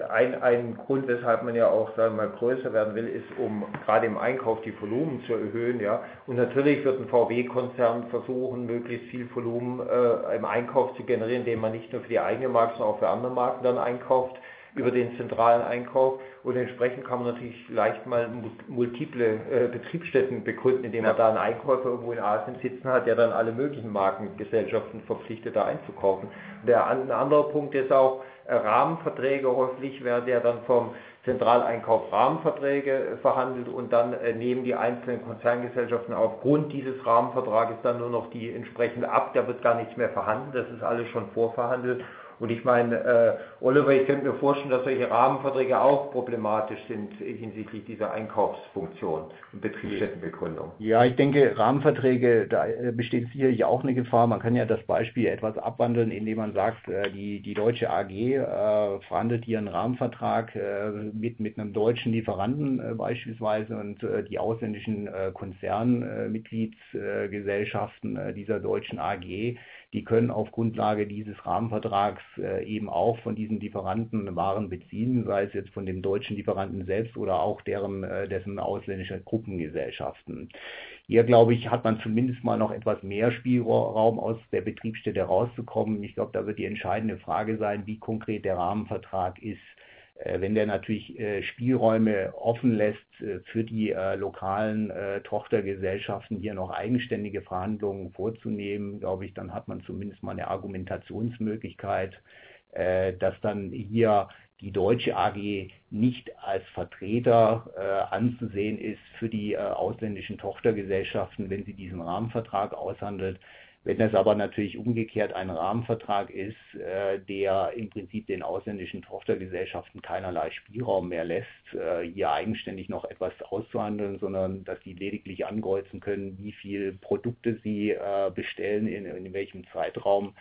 ein, ein Grund, weshalb man ja auch sagen wir mal größer werden will, ist, um gerade im Einkauf die Volumen zu erhöhen, ja. Und natürlich wird ein VW-Konzern versuchen, möglichst viel Volumen äh, im Einkauf zu generieren, indem man nicht nur für die eigene Marke, sondern auch für andere Marken dann einkauft über den zentralen Einkauf und entsprechend kann man natürlich leicht mal multiple äh, Betriebsstätten begründen, indem ja. man da einen Einkäufer irgendwo in Asien sitzen hat, der dann alle möglichen Markengesellschaften verpflichtet, da einzukaufen. Der, ein anderer Punkt ist auch äh, Rahmenverträge. Häufig werden ja dann vom Zentraleinkauf Rahmenverträge verhandelt und dann äh, nehmen die einzelnen Konzerngesellschaften aufgrund dieses Rahmenvertrages dann nur noch die entsprechend ab. Da wird gar nichts mehr verhandelt. Das ist alles schon vorverhandelt. Und ich meine, äh, Oliver, ich könnte mir vorstellen, dass solche Rahmenverträge auch problematisch sind hinsichtlich dieser Einkaufsfunktion und Betriebsstättenbegründung. Ja, ich denke, Rahmenverträge, da äh, besteht sicherlich auch eine Gefahr. Man kann ja das Beispiel etwas abwandeln, indem man sagt, äh, die, die deutsche AG äh, verhandelt ihren Rahmenvertrag äh, mit, mit einem deutschen Lieferanten äh, beispielsweise und äh, die ausländischen äh, Konzernmitgliedsgesellschaften äh, dieser deutschen AG die können auf Grundlage dieses Rahmenvertrags äh, eben auch von diesen Lieferanten Waren beziehen, sei es jetzt von dem deutschen Lieferanten selbst oder auch deren, äh, dessen ausländischer Gruppengesellschaften. Hier, glaube ich, hat man zumindest mal noch etwas mehr Spielraum aus der Betriebsstätte rauszukommen. Ich glaube, da wird die entscheidende Frage sein, wie konkret der Rahmenvertrag ist. Äh, wenn der natürlich äh, Spielräume offen lässt äh, für die lokalen Tochtergesellschaften, hier noch eigenständige Verhandlungen vorzunehmen, glaube ich, dann hat man zumindest mal eine Argumentationsmöglichkeit, dass dann hier die deutsche AG nicht als Vertreter anzusehen ist für die ausländischen Tochtergesellschaften, wenn sie diesen Rahmenvertrag aushandelt. Wenn das aber natürlich umgekehrt ein Rahmenvertrag ist, äh, der im Prinzip den ausländischen Tochtergesellschaften keinerlei Spielraum mehr lässt, äh, hier eigenständig noch etwas auszuhandeln, sondern dass sie lediglich ankreuzen können, wie viele Produkte sie äh, bestellen, in, in welchem Zeitraum,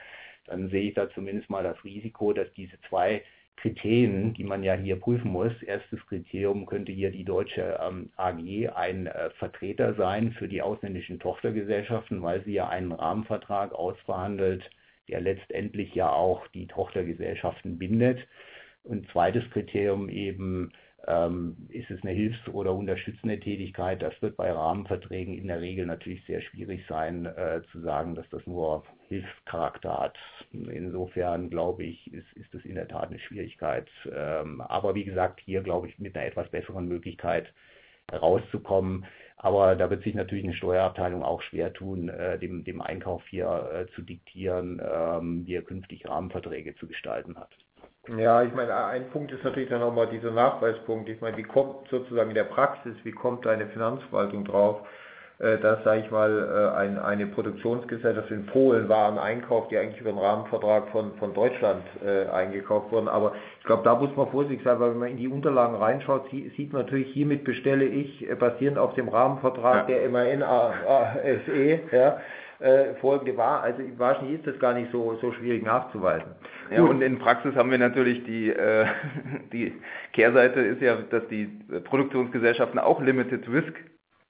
dann sehe ich da zumindest mal das Risiko, dass diese zwei Kriterien, die man ja hier prüfen muss. Erstes Kriterium könnte hier die deutsche ähm, AG ein äh, Vertreter sein für die ausländischen Tochtergesellschaften, weil sie ja einen Rahmenvertrag ausverhandelt, der letztendlich ja auch die Tochtergesellschaften bindet. Und zweites Kriterium eben, ist es eine hilfs- oder unterstützende Tätigkeit? Das wird bei Rahmenverträgen in der Regel natürlich sehr schwierig sein, äh, zu sagen, dass das nur Hilfscharakter hat. Insofern glaube ich, ist, ist das in der Tat eine Schwierigkeit. Ähm, aber wie gesagt, hier glaube ich mit einer etwas besseren Möglichkeit rauszukommen. Aber da wird sich natürlich eine Steuerabteilung auch schwer tun, äh, dem, dem Einkauf hier äh, zu diktieren, ähm, wie er künftig Rahmenverträge zu gestalten hat. Ja, ich meine, ein Punkt ist natürlich dann nochmal dieser Nachweispunkt. Ich meine, wie kommt sozusagen in der Praxis, wie kommt eine Finanzverwaltung drauf, äh, dass, sage ich mal, äh, ein, eine Produktionsgesellschaft in Polen Waren einkauft, die eigentlich über den Rahmenvertrag von, von Deutschland äh, eingekauft wurden. Aber ich glaube, da muss man vorsichtig sein, weil wenn man in die Unterlagen reinschaut, sieht man natürlich, hiermit bestelle ich, äh, basierend auf dem Rahmenvertrag ja. der MAN ASE, ja, äh, folgende war. Also wahrscheinlich ist das gar nicht so, so schwierig nachzuweisen. Ja, und in Praxis haben wir natürlich die, äh, *laughs* die Kehrseite ist ja, dass die Produktionsgesellschaften auch Limited Risk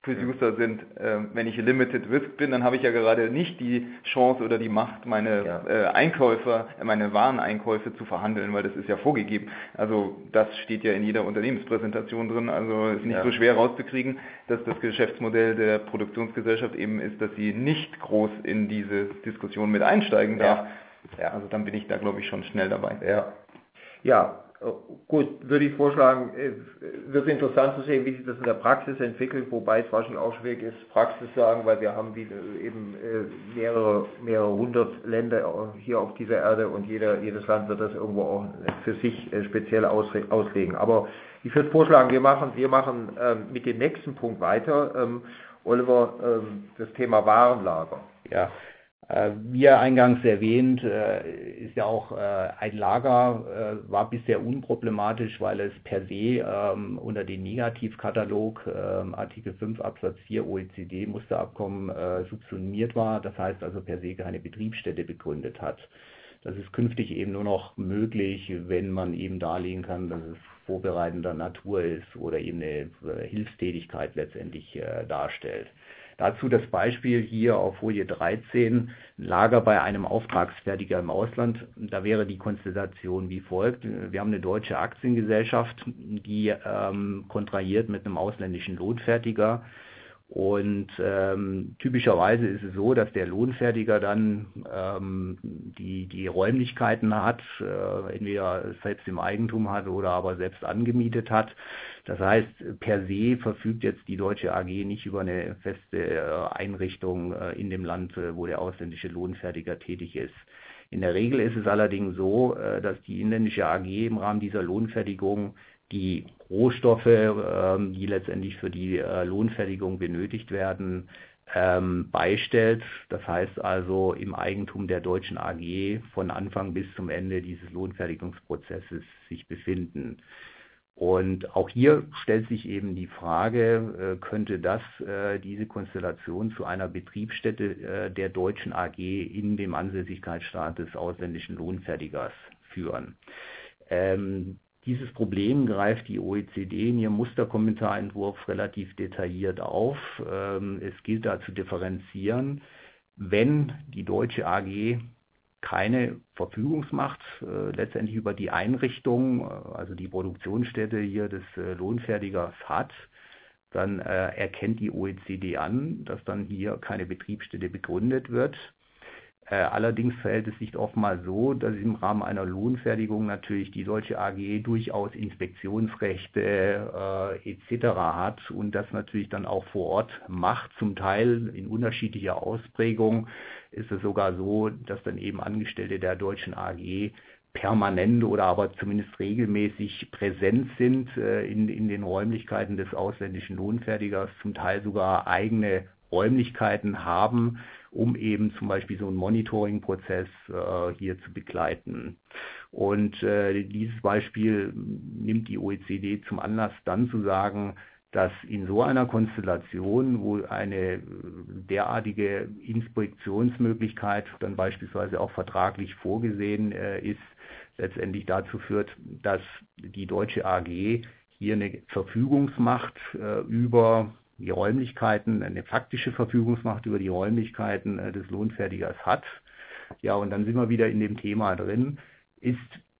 Producer sind. Äh, wenn ich Limited Risk bin, dann habe ich ja gerade nicht die Chance oder die Macht, meine ja. äh, Einkäufer, meine Wareneinkäufe zu verhandeln, weil das ist ja vorgegeben. Also das steht ja in jeder Unternehmenspräsentation drin. Also ist nicht ja. so schwer rauszukriegen, dass das Geschäftsmodell der Produktionsgesellschaft eben ist, dass sie nicht groß in diese Diskussion mit einsteigen darf. Ja. Also dann bin ich da, glaube ich, schon schnell dabei. Ja, ja gut, würde ich vorschlagen, äh, wird interessant zu sehen, wie sich das in der Praxis entwickelt, wobei es wahrscheinlich auch schwierig ist, Praxis zu sagen, weil wir haben eben äh, mehrere, mehrere hundert Länder hier auf dieser Erde und jeder, jedes Land wird das irgendwo auch für sich äh, speziell auslegen. Aber ich würde vorschlagen, wir machen, wir machen ähm, mit dem nächsten Punkt weiter. Ähm, Oliver, ähm, das Thema Warenlager. Ja, äh, wie eingangs erwähnt, äh, ist ja auch äh, ein Lager, war bisher unproblematisch, weil es per se ähm, unter den Negativkatalog ähm, Artikel 5 Absatz 4 OECD Musterabkommen subsumiert war. Das heißt also per se keine Betriebsstätte begründet hat. Das ist künftig eben nur noch möglich, wenn man eben darlegen kann, dass es vorbereitender Natur ist oder eben eine Hilfstätigkeit letztendlich darstellt. Dazu das Beispiel hier auf Folie 13, Lager bei einem Auftragsfertiger im Ausland. Da wäre die Konstellation wie folgt. Wir haben eine deutsche Aktiengesellschaft, die ähm, kontrahiert mit einem ausländischen Lohnfertiger und ähm, typischerweise ist es so, dass der Lohnfertiger dann ähm, die, die Räumlichkeiten hat, äh, entweder selbst im Eigentum hat oder aber selbst angemietet hat. Das heißt, per se verfügt jetzt die deutsche AG nicht über eine feste äh, Einrichtung äh, in dem Land, äh, wo der ausländische Lohnfertiger tätig ist. In der Regel ist es allerdings so, dass die inländische AG im Rahmen dieser Lohnfertigung die Rohstoffe, ähm, die letztendlich für die äh, Lohnfertigung benötigt werden, ähm, beistellt. Das heißt also im Eigentum der deutschen AG von Anfang bis zum Ende dieses Lohnfertigungsprozesses sich befinden. Und auch hier stellt sich eben die Frage, äh, könnte das äh, diese Konstellation zu einer Betriebsstätte der deutschen AG in dem Ansässigkeitsstaat des ausländischen Lohnfertigers führen? Ähm, dieses Problem greift die OECD in ihrem Musterkommentarentwurf relativ detailliert auf. Ähm, es gilt da zu differenzieren, wenn die deutsche AG keine Verfügungsmacht äh, letztendlich über die Einrichtung, äh, also die Produktionsstätte hier des äh, Lohnfertigers hat, dann erkennt die OECD an, dass dann hier keine Betriebsstätte begründet wird. Äh, allerdings verhält es sich oftmals so, dass im Rahmen einer Lohnfertigung natürlich die deutsche AG durchaus Inspektionsrechte äh, etc. hat und das natürlich dann auch vor Ort macht. Zum Teil in unterschiedlicher Ausprägung ist es sogar so, dass dann eben Angestellte der deutschen AG permanent oder aber zumindest regelmäßig präsent sind äh, in, in den Räumlichkeiten des ausländischen Lohnfertigers, zum Teil sogar eigene Räumlichkeiten haben, um eben zum Beispiel so einen Monitoring-Prozess äh, hier zu begleiten. Und äh, dieses Beispiel nimmt die OECD zum Anlass, dann zu sagen, dass in so einer Konstellation, wo eine derartige Inspektionsmöglichkeit dann beispielsweise auch vertraglich vorgesehen äh, ist, letztendlich dazu führt, dass die deutsche AG hier eine Verfügungsmacht äh, über die Räumlichkeiten, eine faktische Verfügungsmacht über die Räumlichkeiten äh, des Lohnfertigers hat. Ja, und dann sind wir wieder in dem Thema drin. Ist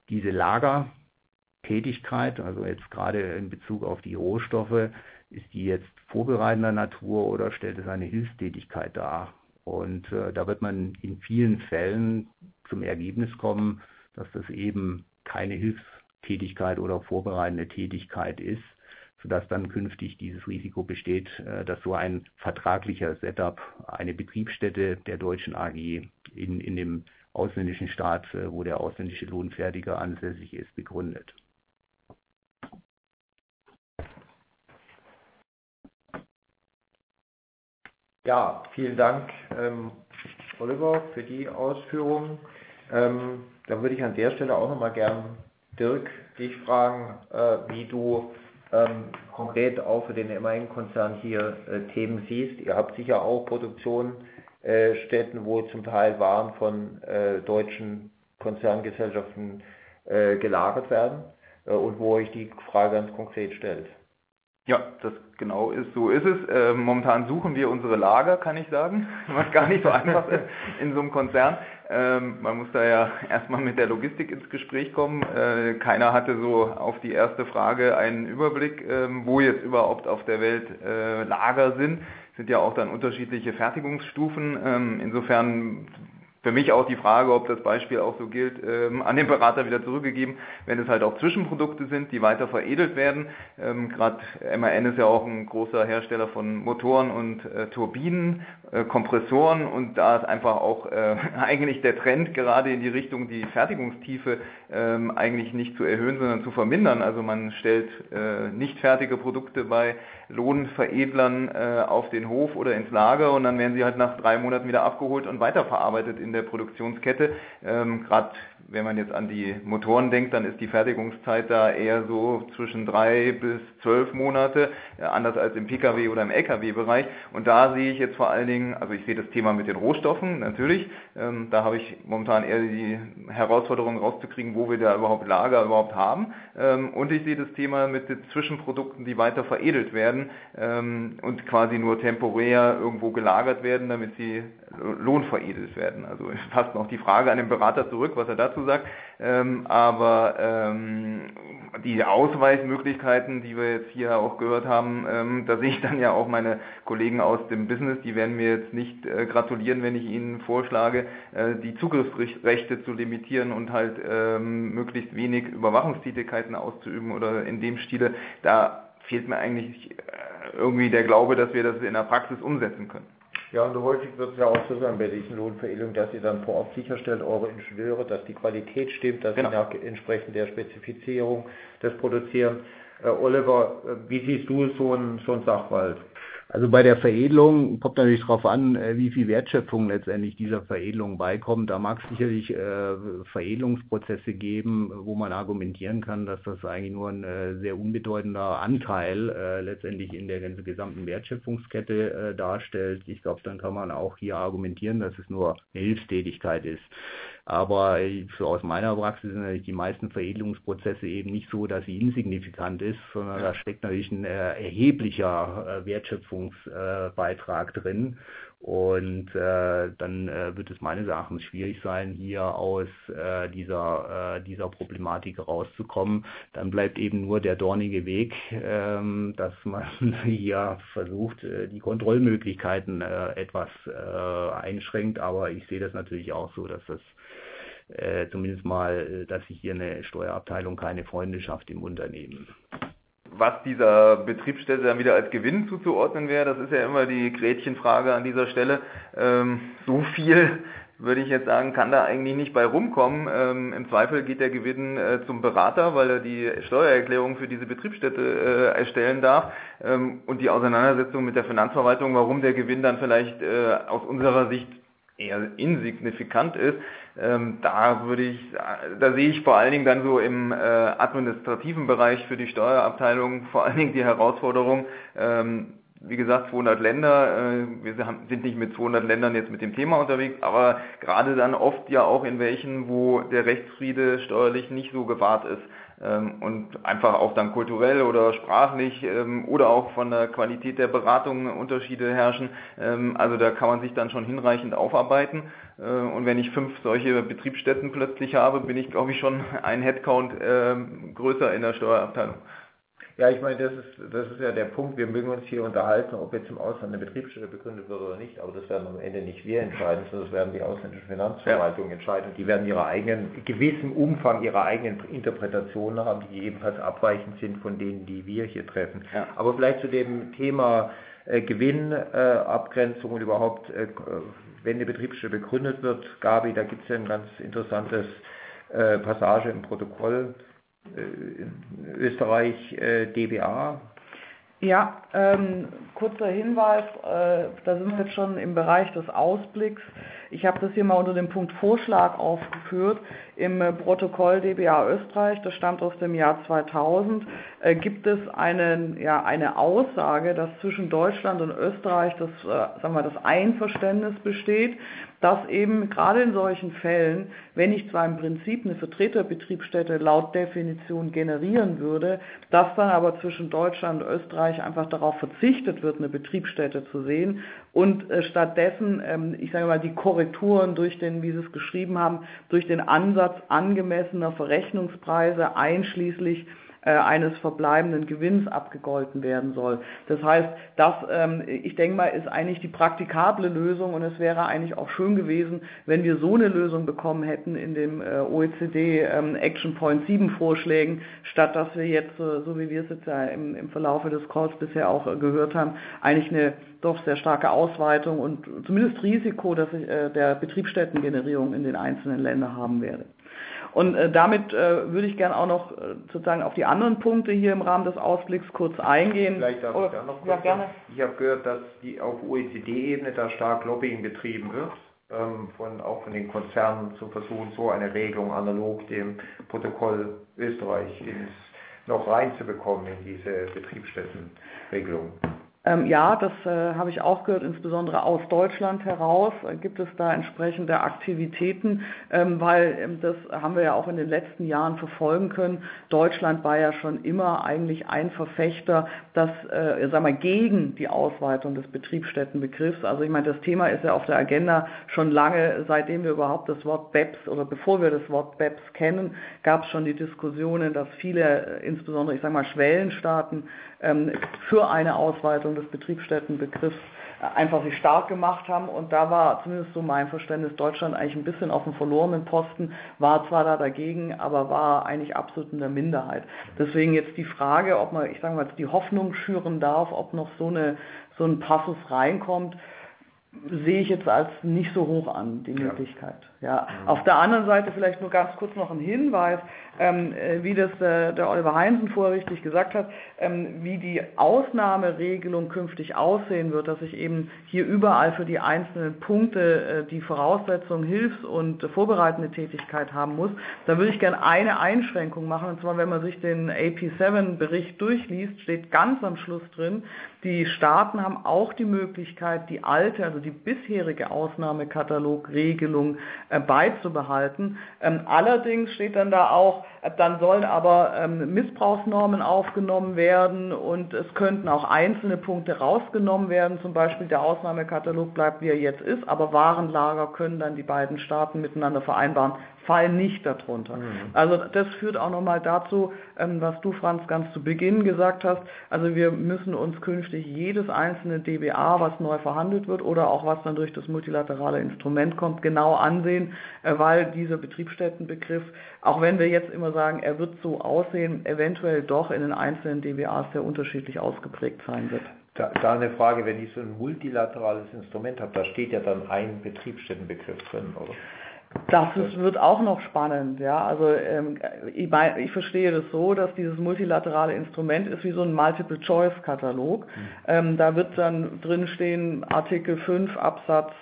diese Lagertätigkeit, also jetzt gerade in Bezug auf die Rohstoffe, ist die jetzt vorbereitender Natur oder stellt es eine Hilfstätigkeit dar? Und äh, da wird man in vielen Fällen zum Ergebnis kommen, dass das eben keine Hilfstätigkeit oder vorbereitende Tätigkeit ist, sodass dann künftig dieses Risiko besteht, äh, dass so ein vertraglicher Setup eine Betriebsstätte der deutschen AG in, in dem ausländischen Staat, äh, wo der ausländische Lohnfertiger ansässig ist, begründet. Ja, vielen Dank, ähm, Oliver, für die Ausführungen. Ähm, dann würde ich an der Stelle auch nochmal gern Dirk dich fragen, äh, wie du konkret auch für den MAN-Konzern hier äh, Themen siehst. Ihr habt sicher auch Produktionsstätten, wo zum Teil Waren von äh, deutschen Konzerngesellschaften äh, gelagert werden und wo euch die Frage ganz konkret stellt. Ja, das genau ist, so ist es. Äh, momentan suchen wir unsere Lager, kann ich sagen, *laughs* was gar nicht so einfach ist in so einem Konzern. Ähm, man muss da ja *laughs* erstmal mit der Logistik ins Gespräch kommen. Äh, keiner hatte so auf die erste Frage einen Überblick, ähm, wo jetzt überhaupt auf der Welt äh, Lager sind. Es sind ja auch dann unterschiedliche Fertigungsstufen. Ähm, insofern für mich auch die Frage, ob das Beispiel auch so gilt, ähm, an den Berater wieder zurückgegeben, wenn es halt auch Zwischenprodukte sind, die weiter veredelt werden. Ähm, Gerade MAN ist ja auch ein großer Hersteller von Motoren und äh, Turbinen, äh, Kompressoren und da ist einfach auch äh, *laughs* eigentlich der Trend gerade in die Richtung, die Fertigungstiefe ähm, eigentlich nicht zu erhöhen, sondern zu vermindern. Also man stellt äh, nicht fertige Produkte bei Lohnveredlern äh, auf den Hof oder ins Lager und dann werden sie halt nach drei Monaten wieder abgeholt und weiterverarbeitet in der Produktionskette. Ähm, Gerade wenn man jetzt an die Motoren denkt, dann ist die Fertigungszeit da eher so zwischen drei bis zwölf Monate, äh, anders als im Pkw oder im Lkw-Bereich. Und da sehe ich jetzt vor allen Dingen, also ich sehe das Thema mit den Rohstoffen natürlich, ähm, da habe ich momentan eher die Herausforderung rauszukriegen, wo wir da überhaupt Lager überhaupt haben. Ähm, und ich sehe das Thema mit den Zwischenprodukten, die weiter veredelt werden ähm, und quasi nur temporär irgendwo gelagert werden, damit sie lohnveredelt werden. Also fast noch die Frage an den Berater zurück, was er dazu sagt. Ähm, aber ähm, die Ausweismöglichkeiten, die wir jetzt hier auch gehört haben, ähm, da sehe ich dann ja auch meine Kollegen aus dem Business, die werden mir jetzt nicht äh, gratulieren, wenn ich ihnen vorschlage, äh, die Zugriffsrechte zu limitieren und halt ähm, möglichst wenig Überwachungstätigkeiten auszuüben oder in dem Stile. Da fehlt mir eigentlich äh, irgendwie der Glaube, dass wir das in der Praxis umsetzen können. Ja, und häufig wird es ja auch so sein bei diesen Lohnveredelungen, dass ihr dann vor Ort sicherstellt, eure Ingenieure, dass die Qualität stimmt, dass genau. sie nach entsprechend der Spezifizierung das produzieren. Äh, Oliver, äh, wie siehst du so einen so Sachwald? Also bei der Veredelung kommt natürlich darauf an, äh, wie viel Wertschöpfung letztendlich dieser Veredelung beikommt. Da mag es sicherlich äh, Veredelungsprozesse geben, wo man argumentieren kann, dass das eigentlich nur ein äh, sehr unbedeutender Anteil äh, letztendlich in der gesamten Wertschöpfungskette äh, darstellt. Ich glaube, dann kann man auch hier argumentieren, dass es nur eine Hilfstätigkeit ist. Aber so aus meiner Praxis sind natürlich die meisten Veredelungsprozesse eben nicht so, dass sie insignifikant ist, sondern da steckt natürlich ein äh, erheblicher äh, Wertschöpfungsbeitrag äh, drin. Und äh, dann äh, wird es meines Erachtens schwierig sein, hier aus äh, dieser, äh, dieser Problematik rauszukommen. Dann bleibt eben nur der dornige Weg, ähm, dass man *laughs* hier versucht, äh, die Kontrollmöglichkeiten äh, etwas äh, einschränkt. Aber ich sehe das natürlich auch so, dass das äh, zumindest mal, äh, dass sich hier eine Steuerabteilung keine Freunde schafft im Unternehmen. Was dieser Betriebsstätte dann wieder als Gewinn zuzuordnen wäre, das ist ja immer die Gretchenfrage an dieser Stelle. Ähm, so viel würde ich jetzt sagen, kann da eigentlich nicht bei rumkommen. Ähm, Im Zweifel geht der Gewinn äh, zum Berater, weil er die Steuererklärung für diese Betriebsstätte äh, erstellen darf. Ähm, und die Auseinandersetzung mit der Finanzverwaltung, warum der Gewinn dann vielleicht äh, aus unserer Sicht eher insignifikant ist, ähm, da würde ich, da sehe ich vor allen Dingen dann so im äh, administrativen Bereich für die Steuerabteilung vor allen Dingen die Herausforderung, ähm, wie gesagt, 200 Länder, äh, wir sind nicht mit 200 Ländern jetzt mit dem Thema unterwegs, aber gerade dann oft ja auch in welchen, wo der Rechtsfriede steuerlich nicht so gewahrt ist und einfach auch dann kulturell oder sprachlich ähm, oder auch von der Qualität der Beratung Unterschiede herrschen. Ähm, also da kann man sich dann schon hinreichend aufarbeiten. Äh, und wenn ich fünf solche Betriebsstätten plötzlich habe, bin ich, glaube ich, schon ein Headcount größer in der Steuerabteilung. Ja, ich meine, das ist, das ist ja der Punkt. Wir mögen uns hier unterhalten, ob jetzt im Ausland eine Betriebsstelle begründet wird oder nicht, aber das werden am Ende nicht wir entscheiden, sondern das werden die ausländischen Finanzverwaltungen ja. entscheiden. Die werden ihre eigenen, gewissen Umfang ihrer eigenen Interpretationen haben, die jedenfalls abweichend sind von denen, die wir hier treffen. Ja. Aber vielleicht zu dem Thema äh, Gewinnabgrenzung äh, und überhaupt, äh, wenn eine Betriebsstelle begründet wird, Gabi, da gibt es ja ein ganz interessantes äh, Passage im Protokoll Österreich äh, DBA? Ja, ähm, kurzer Hinweis, äh, da sind wir jetzt schon im Bereich des Ausblicks. Ich habe das hier mal unter dem Punkt Vorschlag aufgeführt. Im äh, Protokoll DBA Österreich, das stammt aus dem Jahr 2000, äh, gibt es einen, ja, eine Aussage, dass zwischen Deutschland und Österreich das, äh, sagen wir, das Einverständnis besteht, dass eben gerade in solchen Fällen, wenn ich zwar im Prinzip eine Vertreterbetriebsstätte laut Definition generieren würde, dass dann aber zwischen Deutschland und Österreich einfach darauf verzichtet wird, eine Betriebsstätte zu sehen und äh, stattdessen, ähm, ich sage mal, die Korrekturen durch den, wie Sie es geschrieben haben, durch den Ansatz angemessener Verrechnungspreise einschließlich eines verbleibenden Gewinns abgegolten werden soll. Das heißt, das, ähm, ich denke mal, ist eigentlich die praktikable Lösung und es wäre eigentlich auch schön gewesen, wenn wir so eine Lösung bekommen hätten in dem äh, OECD ähm, Action Point 7 Vorschlägen, statt dass wir jetzt, äh, so wie wir es jetzt ja im, im Verlaufe des Calls bisher auch äh, gehört haben, eigentlich eine doch sehr starke Ausweitung und zumindest Risiko, dass ich äh, der Betriebsstättengenerierung in den einzelnen Ländern haben werde. Und äh, damit äh, würde ich gerne auch noch äh, sozusagen auf die anderen Punkte hier im Rahmen des Ausblicks kurz eingehen. Vielleicht darf Oder, ich da noch kurz ja, gerne. Ich habe gehört, dass die auf OECD-Ebene da stark Lobbying betrieben wird. Ähm, von, auch von den Konzernen zu versuchen, so eine Regelung analog dem Protokoll Österreich ins, noch reinzubekommen in diese Betriebsstättenregelung. Ähm, ja, das äh, habe ich auch gehört, insbesondere aus Deutschland heraus äh, gibt es da entsprechende Aktivitäten, ähm, weil ähm, das haben wir ja auch in den letzten Jahren verfolgen können. Deutschland war ja schon immer eigentlich ein Verfechter, das, äh, sag mal, gegen die Ausweitung des Betriebsstättenbegriffs. Also ich meine, das Thema ist ja auf der Agenda schon lange, seitdem wir überhaupt das Wort BEPS oder bevor wir das Wort BEPS kennen, gab es schon die Diskussionen, dass viele, äh, insbesondere ich sage mal Schwellenstaaten, für eine Ausweitung des Betriebsstättenbegriffs einfach sich stark gemacht haben. Und da war zumindest so mein Verständnis Deutschland eigentlich ein bisschen auf dem verlorenen Posten, war zwar da dagegen, aber war eigentlich absolut in der Minderheit. Deswegen jetzt die Frage, ob man, ich sage mal, die Hoffnung schüren darf, ob noch so eine so ein Passus reinkommt, sehe ich jetzt als nicht so hoch an, die Möglichkeit. Ja. Mhm. Auf der anderen Seite vielleicht nur ganz kurz noch ein Hinweis ähm, äh, wie das äh, der Oliver Heinsen vorher richtig gesagt hat, ähm, wie die Ausnahmeregelung künftig aussehen wird, dass ich eben hier überall für die einzelnen Punkte äh, die Voraussetzung Hilfs- und vorbereitende Tätigkeit haben muss. Da würde ich gerne eine Einschränkung machen, und zwar wenn man sich den AP7-Bericht durchliest, steht ganz am Schluss drin, die Staaten haben auch die Möglichkeit, die alte, also die bisherige Ausnahmekatalogregelung äh, beizubehalten. Ähm, allerdings steht dann da auch, dann sollen aber ähm, Missbrauchsnormen aufgenommen werden und es könnten auch einzelne Punkte rausgenommen werden. Zum Beispiel der Ausnahmekatalog bleibt, wie er jetzt ist, aber Warenlager können dann die beiden Staaten miteinander vereinbaren, fallen nicht darunter. Mhm. Also das führt auch nochmal dazu, ähm, was du, Franz, ganz zu Beginn gesagt hast. Also wir müssen uns künftig jedes einzelne DBA, was neu verhandelt wird oder auch was dann durch das multilaterale Instrument kommt, genau ansehen, äh, weil dieser Betriebsstättenbegriff, auch wenn wir jetzt immer sagen, er wird so aussehen, eventuell doch in den einzelnen DBAs sehr unterschiedlich ausgeprägt sein wird. Da, da, eine Frage, wenn ich so ein multilaterales Instrument habe, da steht ja dann ein Betriebsstättenbegriff drin, oder? Das ist, wird auch noch spannend, ja. Also ähm, ich, mein, ich, verstehe das so, dass dieses multilaterale Instrument ist wie so ein Multiple-Choice-Katalog. Mhm. Ähm, da wird dann drinstehen Artikel 5 Absatz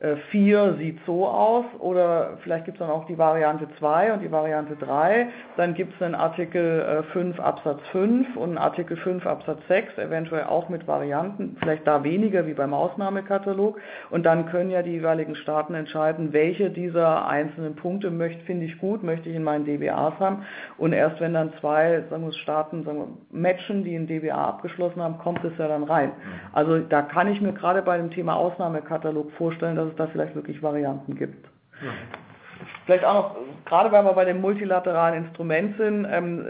4 äh, sieht so aus oder vielleicht gibt es dann auch die Variante 2 und die Variante 3. Dann gibt es einen Artikel 5 äh, Absatz 5 und einen Artikel 5 Absatz 6, eventuell auch mit Varianten, vielleicht da weniger wie beim Ausnahmekatalog. Und dann können ja die jeweiligen Staaten entscheiden, welche dieser einzelnen Punkte möchte, finde ich gut, möchte ich in meinen DBAs haben. Und erst wenn dann zwei sagen wir, Staaten sagen wir, matchen, die ein DBA abgeschlossen haben, kommt es ja dann rein. Mhm. Also da kann ich mir gerade bei dem Thema Ausnahmekatalog vorstellen, dass es da vielleicht wirklich Varianten gibt. Ja. Vielleicht auch noch, gerade weil wir bei dem multilateralen Instrument sind, ähm,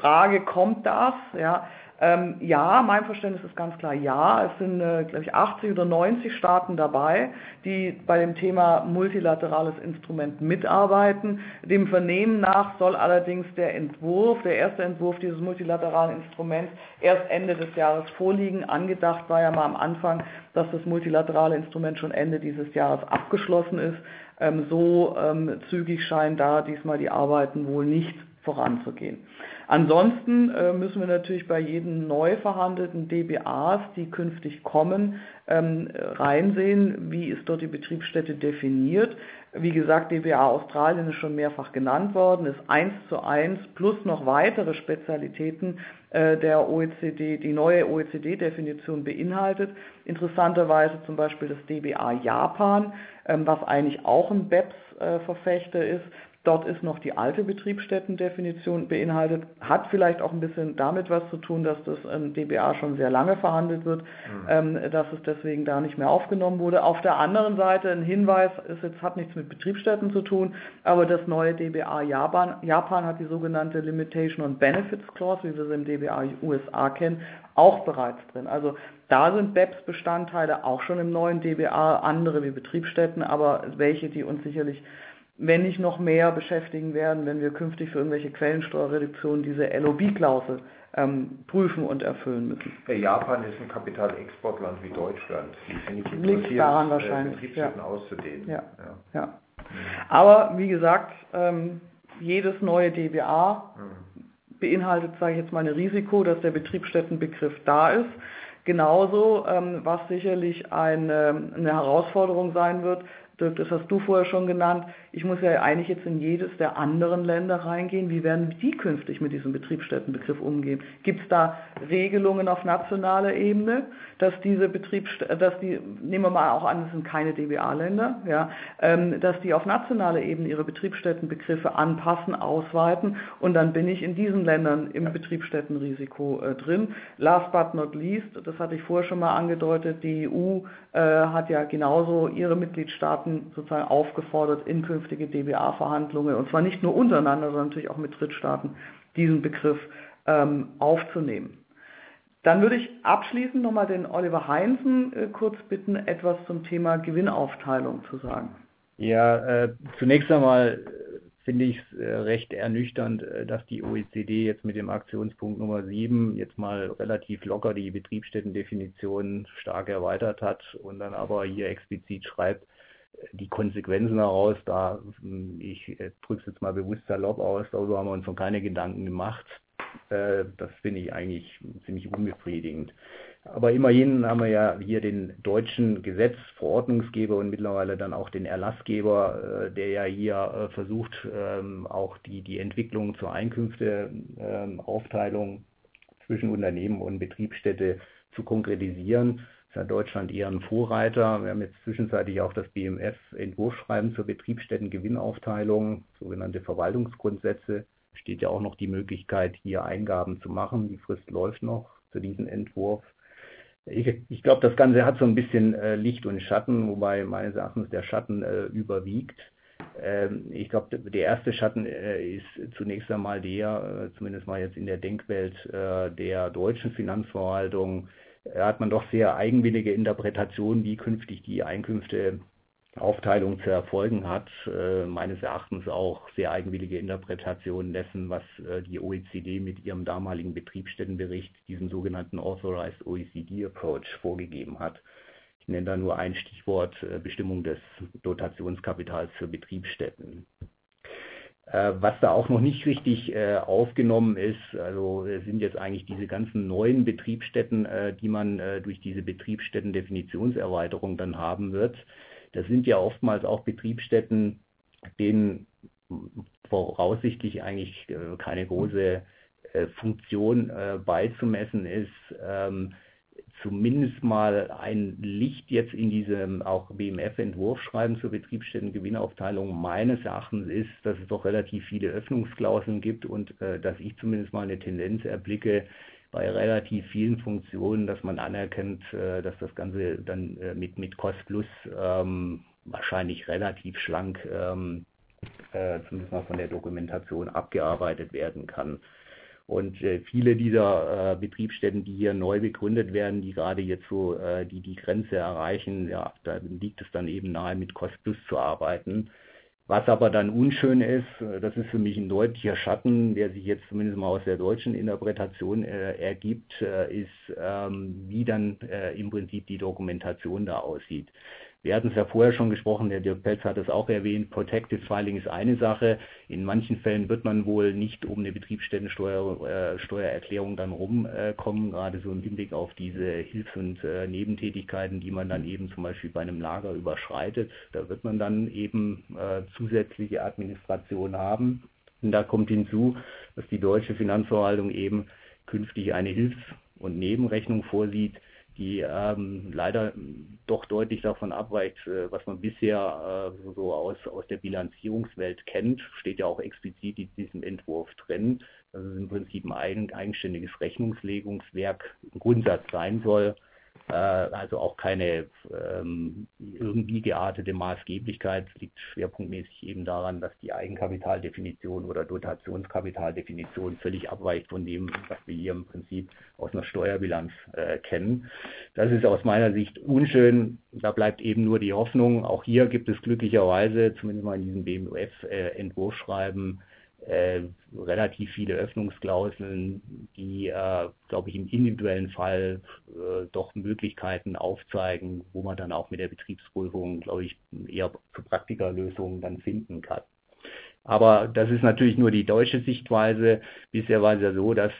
Frage, kommt das? Ja, ähm, ja, mein Verständnis ist ganz klar ja. Es sind, äh, glaube ich, 80 oder 90 Staaten dabei, die bei dem Thema multilaterales Instrument mitarbeiten. Dem Vernehmen nach soll allerdings der Entwurf, der erste Entwurf dieses multilateralen Instruments erst Ende des Jahres vorliegen. Angedacht war ja mal am Anfang, dass das multilaterale Instrument schon Ende dieses Jahres abgeschlossen ist. Ähm, so ähm, zügig scheinen da diesmal die Arbeiten wohl nicht voranzugehen. Ansonsten äh, müssen wir natürlich bei jedem neu verhandelten DBAs, die künftig kommen, ähm, reinsehen, wie ist dort die Betriebsstätte definiert. Wie gesagt, DBA Australien ist schon mehrfach genannt worden, ist eins zu eins plus noch weitere Spezialitäten äh, der OECD, die neue OECD-Definition beinhaltet. Interessanterweise zum Beispiel das DBA Japan, ähm, was eigentlich auch ein BEPS-Verfechter ist, Dort ist noch die alte Betriebsstättendefinition beinhaltet, hat vielleicht auch ein bisschen damit was zu tun, dass das im DBA schon sehr lange verhandelt wird, mhm. ähm, dass es deswegen da nicht mehr aufgenommen wurde. Auf der anderen Seite ein Hinweis, ist jetzt hat nichts mit Betriebsstätten zu tun, aber das neue DBA Japan, Japan hat die sogenannte Limitation on Benefits Clause, wie wir sie im DBA USA kennen, auch bereits drin. Also da sind BEPS-Bestandteile auch schon im neuen DBA, andere wie Betriebsstätten, aber welche, die uns sicherlich wenn nicht noch mehr beschäftigen werden, wenn wir künftig für irgendwelche Quellensteuerreduktionen diese LOB-Klausel ähm, prüfen und erfüllen müssen. Japan ist ein Kapitalexportland wie Deutschland. Liegt daran wahrscheinlich. Äh, ja. auszudehnen. Ja. Ja. ja. Aber wie gesagt, ähm, jedes neue DBA mhm. beinhaltet, sage ich jetzt mal, ein Risiko, dass der Betriebsstättenbegriff da ist. Genauso, ähm, was sicherlich eine, eine Herausforderung sein wird, Dirk, das hast du vorher schon genannt. Ich muss ja eigentlich jetzt in jedes der anderen Länder reingehen. Wie werden die künftig mit diesem Betriebsstättenbegriff umgehen? Gibt es da Regelungen auf nationaler Ebene, dass diese Betriebsstätten, dass die, nehmen wir mal auch an, das sind keine DBA-Länder, ja, ähm, dass die auf nationaler Ebene ihre Betriebsstättenbegriffe anpassen, ausweiten und dann bin ich in diesen Ländern im Betriebsstättenrisiko äh, drin. Last but not least, das hatte ich vorher schon mal angedeutet, die EU äh, hat ja genauso ihre Mitgliedstaaten sozusagen aufgefordert, in künftige DBA-Verhandlungen, und zwar nicht nur untereinander, sondern natürlich auch mit Drittstaaten, diesen Begriff ähm, aufzunehmen. Dann würde ich abschließend nochmal den Oliver Heinzen äh, kurz bitten, etwas zum Thema Gewinnaufteilung zu sagen. Ja, äh, zunächst einmal finde ich es äh, recht ernüchternd, äh, dass die OECD jetzt mit dem Aktionspunkt Nummer 7 jetzt mal relativ locker die Betriebsstättendefinition stark erweitert hat und dann aber hier explizit schreibt, äh, die Konsequenzen daraus, da hm, ich drücke es jetzt mal bewusst salopp aus, darüber haben wir uns noch keine Gedanken gemacht. Das finde ich eigentlich ziemlich unbefriedigend. Aber immerhin haben wir ja hier den deutschen Gesetzverordnungsgeber und mittlerweile dann auch den Erlassgeber, äh, der ja hier äh, versucht, ähm, auch die, die Entwicklung zur Einkünfteaufteilung ähm, zwischen Unternehmen und Betriebsstätte zu konkretisieren. Ja Deutschland eher ein Vorreiter. Wir haben jetzt zwischenzeitlich auch das BMF-Entwurfsschreiben zur Betriebsstättengewinnaufteilung, sogenannte Verwaltungsgrundsätze. Steht ja auch noch die Möglichkeit, hier Eingaben zu machen. Die Frist läuft noch für diesen Entwurf. Ich, ich glaube, das Ganze hat so ein bisschen äh, Licht und Schatten, wobei meines Erachtens der Schatten äh, überwiegt. Ähm, ich glaube, der erste Schatten äh, ist zunächst einmal der, äh, zumindest mal jetzt in der Denkwelt äh, der deutschen Finanzverwaltung, hat man doch sehr eigenwillige Interpretationen, wie künftig die Einkünfte Aufteilung zu erfolgen hat. Meines Erachtens auch sehr eigenwillige Interpretationen dessen, was die OECD mit ihrem damaligen Betriebsstättenbericht, diesem sogenannten Authorized OECD Approach, vorgegeben hat. Ich nenne da nur ein Stichwort, Bestimmung des Dotationskapitals für Betriebsstätten. Was da auch noch nicht richtig aufgenommen ist, also sind jetzt eigentlich diese ganzen neuen Betriebsstätten, die man durch diese Betriebsstätten-Definitionserweiterung dann haben wird. Das sind ja oftmals auch Betriebsstätten, denen voraussichtlich eigentlich keine große Funktion beizumessen ist. Zumindest mal ein Licht jetzt in diesem auch BMF-Entwurfsschreiben zur Betriebsstättengewinnaufteilung meines Erachtens ist, dass es doch relativ viele Öffnungsklauseln gibt und dass ich zumindest mal eine Tendenz erblicke bei relativ vielen Funktionen, dass man anerkennt, dass das Ganze dann mit Cost Plus wahrscheinlich relativ schlank, zumindest mal von der Dokumentation, abgearbeitet werden kann. Viele dieser Betriebsstätten, die hier neu begründet werden, die gerade jetzt so die Grenze erreichen, ja, da liegt es dann eben nahe, mit Cost Plus zu arbeiten. Was aber dann unschön ist, das ist für mich ein deutlicher Schatten, der sich jetzt zumindest mal aus der deutschen Interpretation ergibt, ist, wie dann im Prinzip die Dokumentation da aussieht. Wir hatten es ja vorher schon gesprochen, der Dirk Pelz hat es auch erwähnt, Protective Filing ist eine Sache. In manchen Fällen wird man wohl nicht um eine Betriebsstättensteuererklärung dann rumkommen, gerade so im Hinblick auf diese Hilfs- und Nebentätigkeiten, die man dann eben zum Beispiel bei einem Lager überschreitet. Da wird man dann eben zusätzliche Administration haben. Da kommt hinzu, dass die deutsche Finanzverwaltung eben künftig eine Hilfs- und Nebenrechnung vorsieht, die leider doch deutlich davon abweicht, was man bisher so aus der Bilanzierungswelt kennt. Steht ja auch explizit in diesem Entwurf drin, dass es im Prinzip ein eigenständiges Rechnungslegungswerk im Grundsatz sein soll. Also auch keine irgendwie geartete Maßgeblichkeit. Liegt schwerpunktmäßig eben daran, dass die Eigenkapitaldefinition oder Dotationskapitaldefinition völlig abweicht von dem, was wir hier im Prinzip aus einer Steuerbilanz kennen. Das ist aus meiner Sicht unschön. Da bleibt eben nur die Hoffnung. Auch hier gibt es glücklicherweise, zumindest mal in diesem BMF-Entwurfsschreiben, relativ viele Öffnungsklauseln, die, glaube ich, im individuellen Fall doch Möglichkeiten aufzeigen, wo man dann auch mit der Betriebsprüfung, glaube ich, eher zu Praktikerlösungen dann finden kann. Aber das ist natürlich nur die deutsche Sichtweise. Bisher war es ja so, dass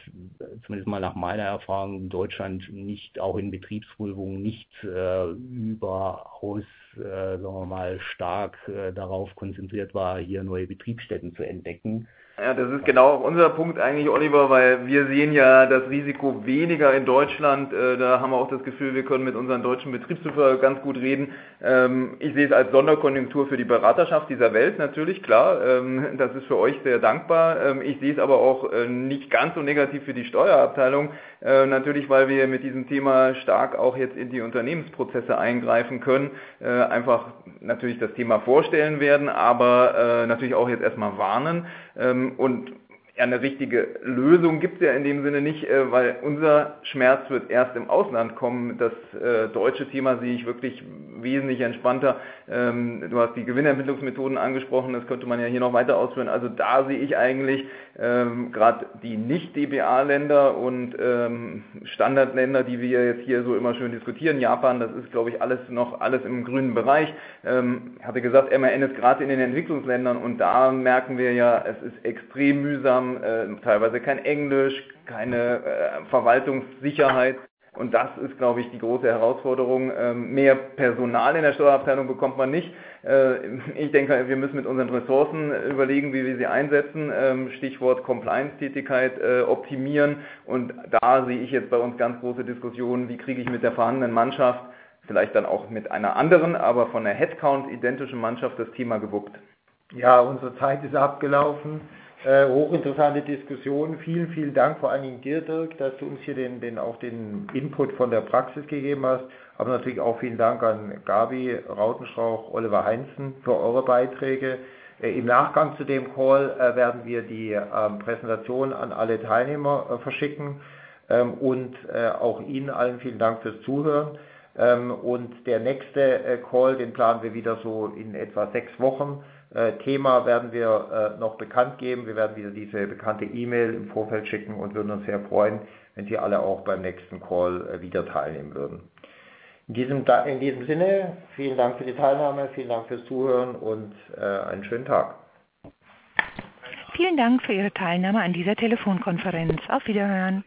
zumindest mal nach meiner Erfahrung Deutschland nicht auch in Betriebsprüfungen nicht überaus, sagen wir mal, stark darauf konzentriert war, hier neue Betriebsstätten zu entdecken. Ja, das ist genau unser Punkt eigentlich, Oliver, weil wir sehen ja das Risiko weniger in Deutschland. Da haben wir auch das Gefühl, wir können mit unseren deutschen Betriebsprüfer ganz gut reden. Ich sehe es als Sonderkonjunktur für die Beraterschaft dieser Welt natürlich, klar. Das ist für euch sehr dankbar. Ich sehe es aber auch nicht ganz so negativ für die Steuerabteilung. Natürlich, weil wir mit diesem Thema stark auch jetzt in die Unternehmensprozesse eingreifen können. Einfach natürlich das Thema vorstellen werden, aber natürlich auch jetzt erstmal warnen. Und eine richtige Lösung gibt es ja in dem Sinne nicht, weil unser Schmerz wird erst im Ausland kommen. Das deutsche Thema sehe ich wirklich wesentlich entspannter. Du hast die Gewinnermittlungsmethoden angesprochen, das könnte man ja hier noch weiter ausführen. Also da sehe ich eigentlich gerade die Nicht-DBA-Länder und Standardländer, die wir jetzt hier so immer schön diskutieren. Japan, das ist, glaube ich, alles noch alles im grünen Bereich. Ich hatte gesagt, MAN ist gerade in den Entwicklungsländern und da merken wir ja, es ist extrem mühsam, teilweise kein Englisch, keine Verwaltungssicherheit. Und das ist, glaube ich, die große Herausforderung. Mehr Personal in der Steuerabteilung bekommt man nicht. Ich denke, wir müssen mit unseren Ressourcen überlegen, wie wir sie einsetzen. Stichwort Compliance-Tätigkeit optimieren. Und da sehe ich jetzt bei uns ganz große Diskussionen, wie kriege ich mit der vorhandenen Mannschaft, vielleicht dann auch mit einer anderen, aber von der Headcount identischen Mannschaft das Thema gewuppt. Ja, unsere Zeit ist abgelaufen. Äh, hochinteressante Diskussion. Vielen, vielen Dank vor allen Dingen dir, Dirk, dass du uns hier den, den, auch den Input von der Praxis gegeben hast. Aber natürlich auch vielen Dank an Gabi Rautenstrauch, Oliver Heinzen für eure Beiträge. Äh, Im Nachgang zu dem Call äh, werden wir die ähm, Präsentation an alle Teilnehmer äh, verschicken. Ähm, und äh, auch Ihnen allen vielen Dank fürs Zuhören. Ähm, und der nächste äh, Call, den planen wir wieder so in etwa sechs Wochen. Äh, Thema werden wir äh, noch bekannt geben. Wir werden wieder diese bekannte E-Mail im Vorfeld schicken und würden uns sehr freuen, wenn Sie alle auch beim nächsten Call wieder teilnehmen würden. In diesem, in diesem Sinne, vielen Dank für die Teilnahme, vielen Dank fürs Zuhören und einen schönen Tag. Vielen Dank für Ihre Teilnahme an dieser Telefonkonferenz. Auf Wiederhören.